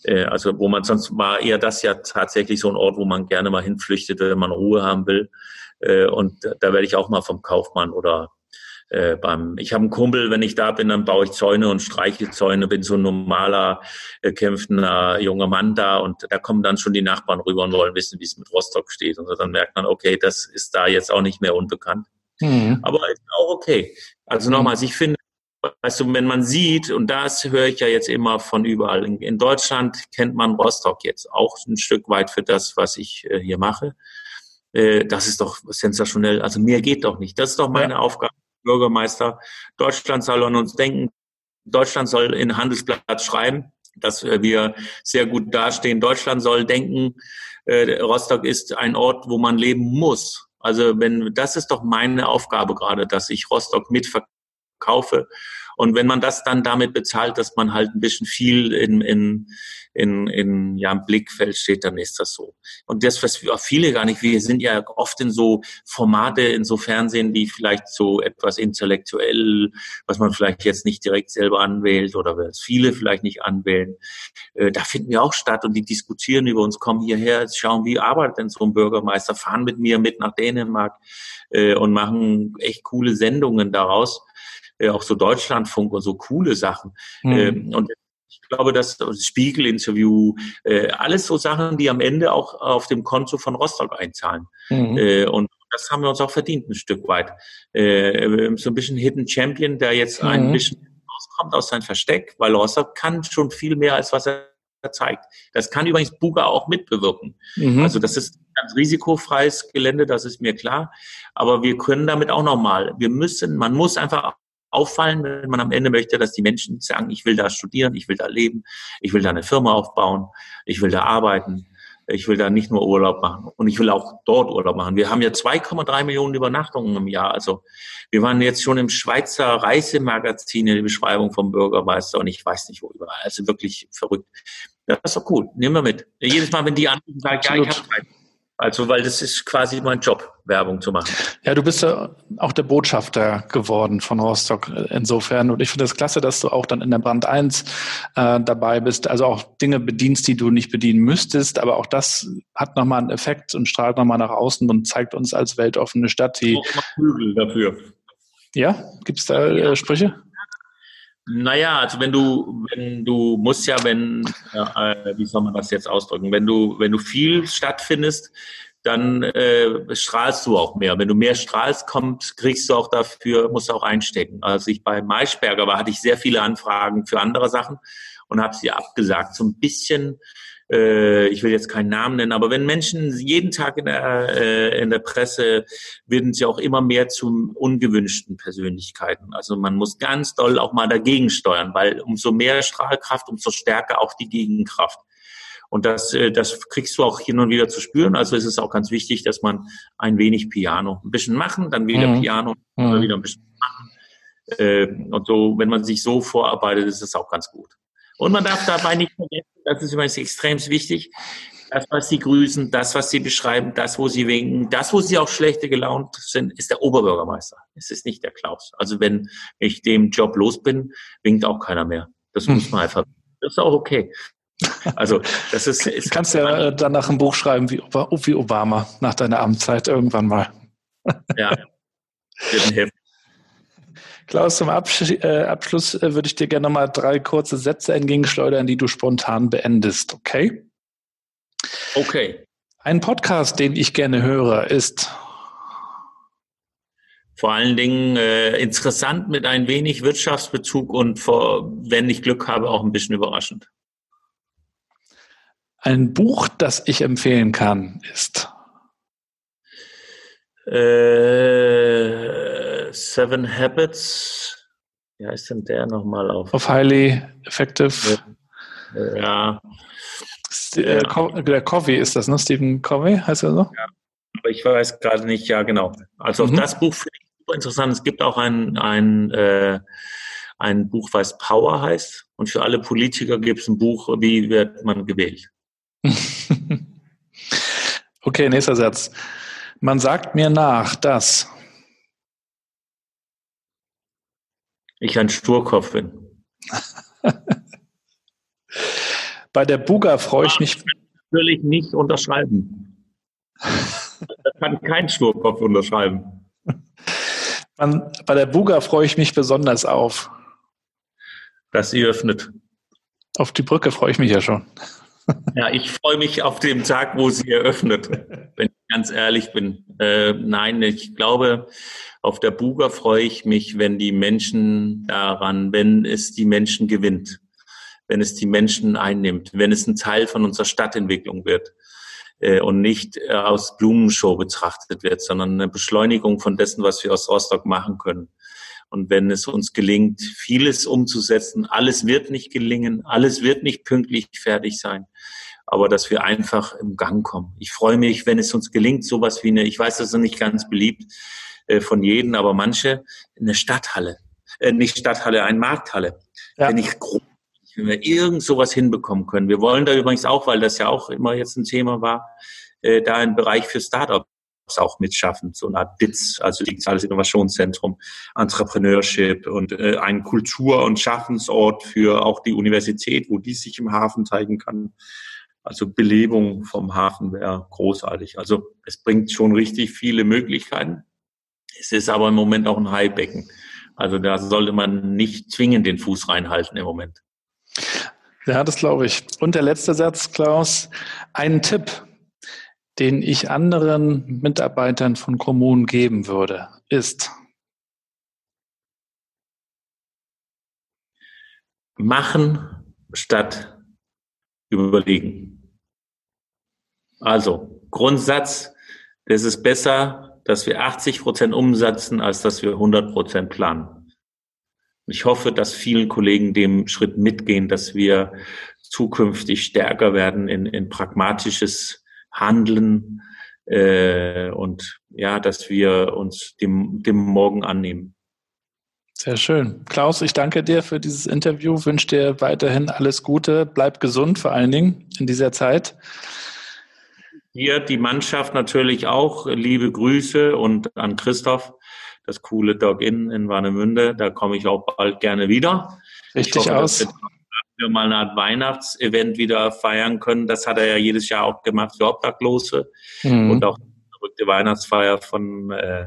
Also wo man sonst war eher das ja tatsächlich so ein Ort, wo man gerne mal hinflüchtet, wenn man Ruhe haben will. Äh, und da werde ich auch mal vom Kaufmann oder äh, beim, ich habe einen Kumpel, wenn ich da bin, dann baue ich Zäune und streiche Zäune, bin so ein normaler, äh, kämpfender junger Mann da und da kommen dann schon die Nachbarn rüber und wollen wissen, wie es mit Rostock steht. Und dann merkt man, okay, das ist da jetzt auch nicht mehr unbekannt. Mhm. Aber ist auch okay. Also nochmals, ich finde, weißt du, wenn man sieht, und das höre ich ja jetzt immer von überall, in, Deutschland kennt man Rostock jetzt auch ein Stück weit für das, was ich äh, hier mache. Äh, das ist doch sensationell. Also mir geht doch nicht. Das ist doch meine ja. Aufgabe, Bürgermeister. Deutschland soll an uns denken. Deutschland soll in Handelsblatt schreiben, dass äh, wir sehr gut dastehen. Deutschland soll denken, Rostock ist ein Ort, wo man leben muss. Also wenn das ist doch meine Aufgabe gerade, dass ich Rostock mitverkaufe und wenn man das dann damit bezahlt, dass man halt ein bisschen viel in, in, in, in ja, im Blickfeld steht, dann ist das so. Und das, was viele gar nicht, wir sind ja oft in so Formate, in so Fernsehen, die vielleicht so etwas intellektuell, was man vielleicht jetzt nicht direkt selber anwählt oder was viele vielleicht nicht anwählen. Äh, da finden wir auch statt und die diskutieren über uns, kommen hierher, schauen, wie arbeitet denn so ein Bürgermeister, fahren mit mir mit nach Dänemark äh, und machen echt coole Sendungen daraus äh, auch so Deutschlandfunk und so coole Sachen. Mhm. Ähm, und ich glaube, das Spiegel-Interview, äh, alles so Sachen, die am Ende auch auf dem Konto von Rostock einzahlen. Mhm. Äh, und das haben wir uns auch verdient, ein Stück weit. Äh, so ein bisschen Hidden Champion, der jetzt mhm. ein bisschen rauskommt aus seinem Versteck, weil Rostock kann schon viel mehr, als was er zeigt. Das kann übrigens Buga auch mitbewirken. Mhm. Also das ist ganz risikofreies Gelände, das ist mir klar. Aber wir können damit auch nochmal, wir müssen, man muss einfach auffallen, wenn man am Ende möchte, dass die Menschen sagen, ich will da studieren, ich will da leben, ich will da eine Firma aufbauen, ich will da arbeiten, ich will da nicht nur Urlaub machen und ich will auch dort Urlaub machen. Wir haben ja 2,3 Millionen Übernachtungen im Jahr. Also wir waren jetzt schon im Schweizer Reisemagazin in der Beschreibung vom Bürgermeister und ich weiß nicht wo überall. Also wirklich verrückt. Das ist doch cool. Nehmen wir mit. Jedes Mal, wenn die anrufen, sagen, ja, ich habe Zeit. Also, weil das ist quasi mein Job, Werbung zu machen. Ja, du bist ja auch der Botschafter geworden von Rostock insofern. Und ich finde es das klasse, dass du auch dann in der Brand 1 äh, dabei bist, also auch Dinge bedienst, die du nicht bedienen müsstest. Aber auch das hat nochmal einen Effekt und strahlt nochmal nach außen und zeigt uns als weltoffene Stadt, die. Flügel dafür. Ja, gibt es da äh, Sprüche? Naja, also wenn du, wenn du musst ja, wenn, äh, wie soll man das jetzt ausdrücken, wenn du, wenn du viel stattfindest, dann äh, strahlst du auch mehr. Wenn du mehr strahlst, kommt, kriegst du auch dafür, musst du auch einstecken. Als ich bei Maischberger war, hatte ich sehr viele Anfragen für andere Sachen und habe sie abgesagt. So ein bisschen äh, ich will jetzt keinen Namen nennen, aber wenn Menschen jeden Tag in der, äh, in der Presse werden sie auch immer mehr zu ungewünschten Persönlichkeiten. Also man muss ganz doll auch mal dagegen steuern, weil umso mehr Strahlkraft, umso stärker auch die Gegenkraft. Und das, äh, das kriegst du auch hin und wieder zu spüren. Also ist es auch ganz wichtig, dass man ein wenig Piano, ein bisschen machen, dann wieder mhm. Piano, mhm. wieder ein bisschen machen. Äh, und so, wenn man sich so vorarbeitet, ist es auch ganz gut. Und man darf dabei nicht vergessen, das ist übrigens extrem wichtig, das, was sie grüßen, das, was sie beschreiben, das, wo sie winken, das, wo sie auch schlechte gelaunt sind, ist der Oberbürgermeister. Es ist nicht der Klaus. Also wenn ich dem Job los bin, winkt auch keiner mehr. Das muss man einfach. Das ist auch okay. Also das ist. du kannst ja äh, danach ein Buch schreiben wie, wie Obama nach deiner Amtszeit irgendwann mal. Ja. Klaus, zum Absch äh, Abschluss äh, würde ich dir gerne nochmal drei kurze Sätze entgegenschleudern, die du spontan beendest, okay? Okay. Ein Podcast, den ich gerne höre, ist vor allen Dingen äh, interessant mit ein wenig Wirtschaftsbezug und vor, wenn ich Glück habe, auch ein bisschen überraschend. Ein Buch, das ich empfehlen kann, ist äh, Seven Habits. Wie heißt denn der nochmal auf? Of Highly Effective. Ja. ja. Äh, der Covey ist das, ne? Stephen Covey heißt er so? Ja, aber ich weiß gerade nicht, ja genau. Also mhm. das Buch finde ich super interessant. Es gibt auch ein, ein, äh, ein Buch, was Power heißt. Und für alle Politiker gibt es ein Buch, wie wird man gewählt. okay, nächster Satz. Man sagt mir nach, dass ich ein Sturkopf bin. Bei der Buga freue ich mich. Natürlich nicht unterschreiben. Das kann kein Sturkopf unterschreiben. Man, bei der Buga freue ich mich besonders auf. Dass sie öffnet. Auf die Brücke freue ich mich ja schon. Ja, ich freue mich auf den Tag, wo sie eröffnet, wenn ich ganz ehrlich bin. Äh, nein, ich glaube, auf der Buga freue ich mich, wenn die Menschen daran, wenn es die Menschen gewinnt, wenn es die Menschen einnimmt, wenn es ein Teil von unserer Stadtentwicklung wird äh, und nicht äh, aus Blumenshow betrachtet wird, sondern eine Beschleunigung von dessen, was wir aus Rostock machen können. Und wenn es uns gelingt, vieles umzusetzen, alles wird nicht gelingen, alles wird nicht pünktlich fertig sein, aber dass wir einfach im Gang kommen. Ich freue mich, wenn es uns gelingt, sowas wie eine, ich weiß, das ist nicht ganz beliebt äh, von jedem, aber manche, eine Stadthalle, äh, nicht Stadthalle, eine Markthalle. Ja. Wenn ich wenn wir irgend sowas hinbekommen können. Wir wollen da übrigens auch, weil das ja auch immer jetzt ein Thema war, äh, da einen Bereich für Startup auch mitschaffen, so eine Art BITS, also Digitales Innovationszentrum, Entrepreneurship und äh, ein Kultur- und Schaffensort für auch die Universität, wo die sich im Hafen zeigen kann. Also Belebung vom Hafen wäre großartig. Also es bringt schon richtig viele Möglichkeiten. Es ist aber im Moment auch ein Haibecken. Also da sollte man nicht zwingend den Fuß reinhalten im Moment. Ja, das glaube ich. Und der letzte Satz, Klaus. Ein Tipp, den ich anderen Mitarbeitern von Kommunen geben würde, ist machen statt überlegen. Also Grundsatz, es ist besser, dass wir 80 Prozent umsetzen, als dass wir 100 Prozent planen. Ich hoffe, dass vielen Kollegen dem Schritt mitgehen, dass wir zukünftig stärker werden in, in pragmatisches Handeln äh, und ja, dass wir uns dem, dem Morgen annehmen. Sehr schön. Klaus, ich danke dir für dieses Interview, wünsche dir weiterhin alles Gute, bleib gesund vor allen Dingen in dieser Zeit. Hier die Mannschaft natürlich auch, liebe Grüße und an Christoph, das coole Dog-In in Warnemünde, da komme ich auch bald gerne wieder. Richtig hoffe, aus wir mal eine Art Weihnachtsevent wieder feiern können. Das hat er ja jedes Jahr auch gemacht für Obdachlose mhm. und auch die verrückte Weihnachtsfeier von äh,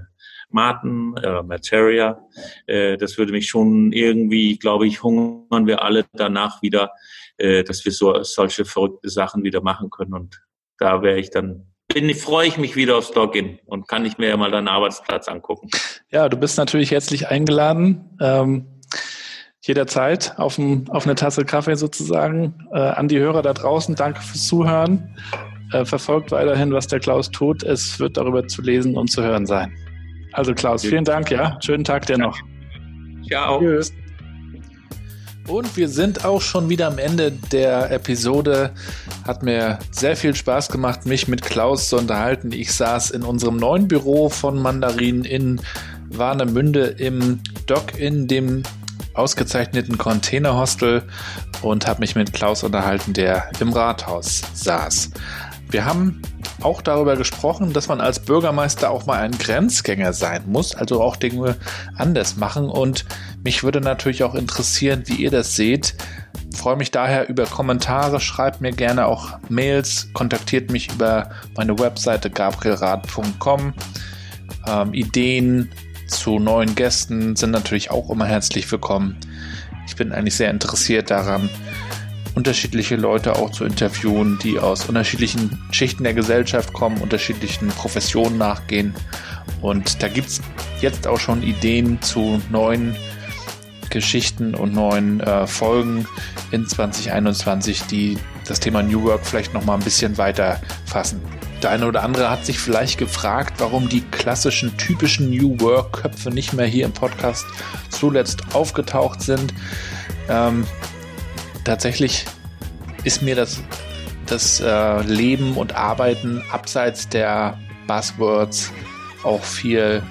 Martin, äh, Materia. Äh, das würde mich schon irgendwie, glaube ich, hungern wir alle danach wieder, äh, dass wir so solche verrückte Sachen wieder machen können. Und da wäre ich dann bin, freue ich mich wieder aufs Login und kann ich mir ja mal deinen Arbeitsplatz angucken. Ja, du bist natürlich herzlich eingeladen. Ähm jederzeit auf, ein, auf eine Tasse Kaffee sozusagen. Äh, an die Hörer da draußen, danke fürs Zuhören. Äh, verfolgt weiterhin, was der Klaus tut. Es wird darüber zu lesen und zu hören sein. Also Klaus, vielen Dank, ja. Schönen Tag dir noch. Ciao. Tschüss. Und wir sind auch schon wieder am Ende der Episode. Hat mir sehr viel Spaß gemacht, mich mit Klaus zu unterhalten. Ich saß in unserem neuen Büro von Mandarin in Warnemünde im Dock in dem ausgezeichneten Containerhostel und habe mich mit Klaus unterhalten, der im Rathaus saß. Wir haben auch darüber gesprochen, dass man als Bürgermeister auch mal ein Grenzgänger sein muss, also auch Dinge anders machen. Und mich würde natürlich auch interessieren, wie ihr das seht. Ich freue mich daher über Kommentare, schreibt mir gerne auch Mails, kontaktiert mich über meine Webseite gabrielrad.com. Ähm, Ideen, zu neuen Gästen sind natürlich auch immer herzlich willkommen. Ich bin eigentlich sehr interessiert daran, unterschiedliche Leute auch zu interviewen, die aus unterschiedlichen Schichten der Gesellschaft kommen, unterschiedlichen Professionen nachgehen. Und da gibt es jetzt auch schon Ideen zu neuen Geschichten und neuen äh, Folgen in 2021, die das Thema New Work vielleicht noch mal ein bisschen weiter fassen. Der eine oder andere hat sich vielleicht gefragt, warum die klassischen typischen New Work Köpfe nicht mehr hier im Podcast zuletzt aufgetaucht sind. Ähm, tatsächlich ist mir das, das äh, Leben und Arbeiten abseits der Buzzwords auch viel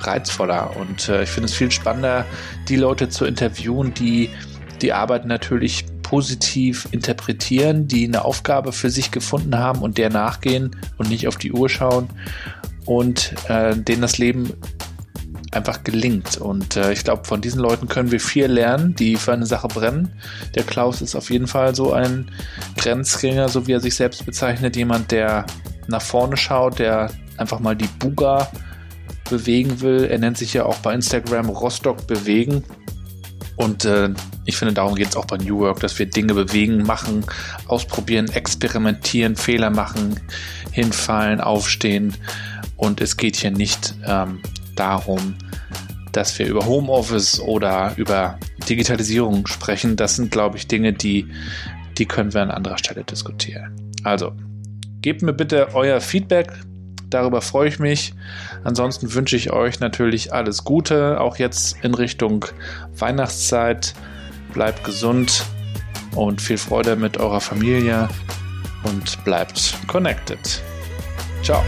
reizvoller. Und äh, ich finde es viel spannender, die Leute zu interviewen, die die Arbeit natürlich positiv interpretieren, die eine Aufgabe für sich gefunden haben und der nachgehen und nicht auf die Uhr schauen und äh, denen das Leben einfach gelingt. Und äh, ich glaube, von diesen Leuten können wir viel lernen, die für eine Sache brennen. Der Klaus ist auf jeden Fall so ein Grenzgänger, so wie er sich selbst bezeichnet, jemand, der nach vorne schaut, der einfach mal die Buga bewegen will. Er nennt sich ja auch bei Instagram Rostock bewegen. Und äh, ich finde, darum geht es auch bei New Work, dass wir Dinge bewegen, machen, ausprobieren, experimentieren, Fehler machen, hinfallen, aufstehen. Und es geht hier nicht ähm, darum, dass wir über Homeoffice oder über Digitalisierung sprechen. Das sind, glaube ich, Dinge, die, die können wir an anderer Stelle diskutieren. Also, gebt mir bitte euer Feedback. Darüber freue ich mich. Ansonsten wünsche ich euch natürlich alles Gute, auch jetzt in Richtung Weihnachtszeit. Bleibt gesund und viel Freude mit eurer Familie und bleibt connected. Ciao.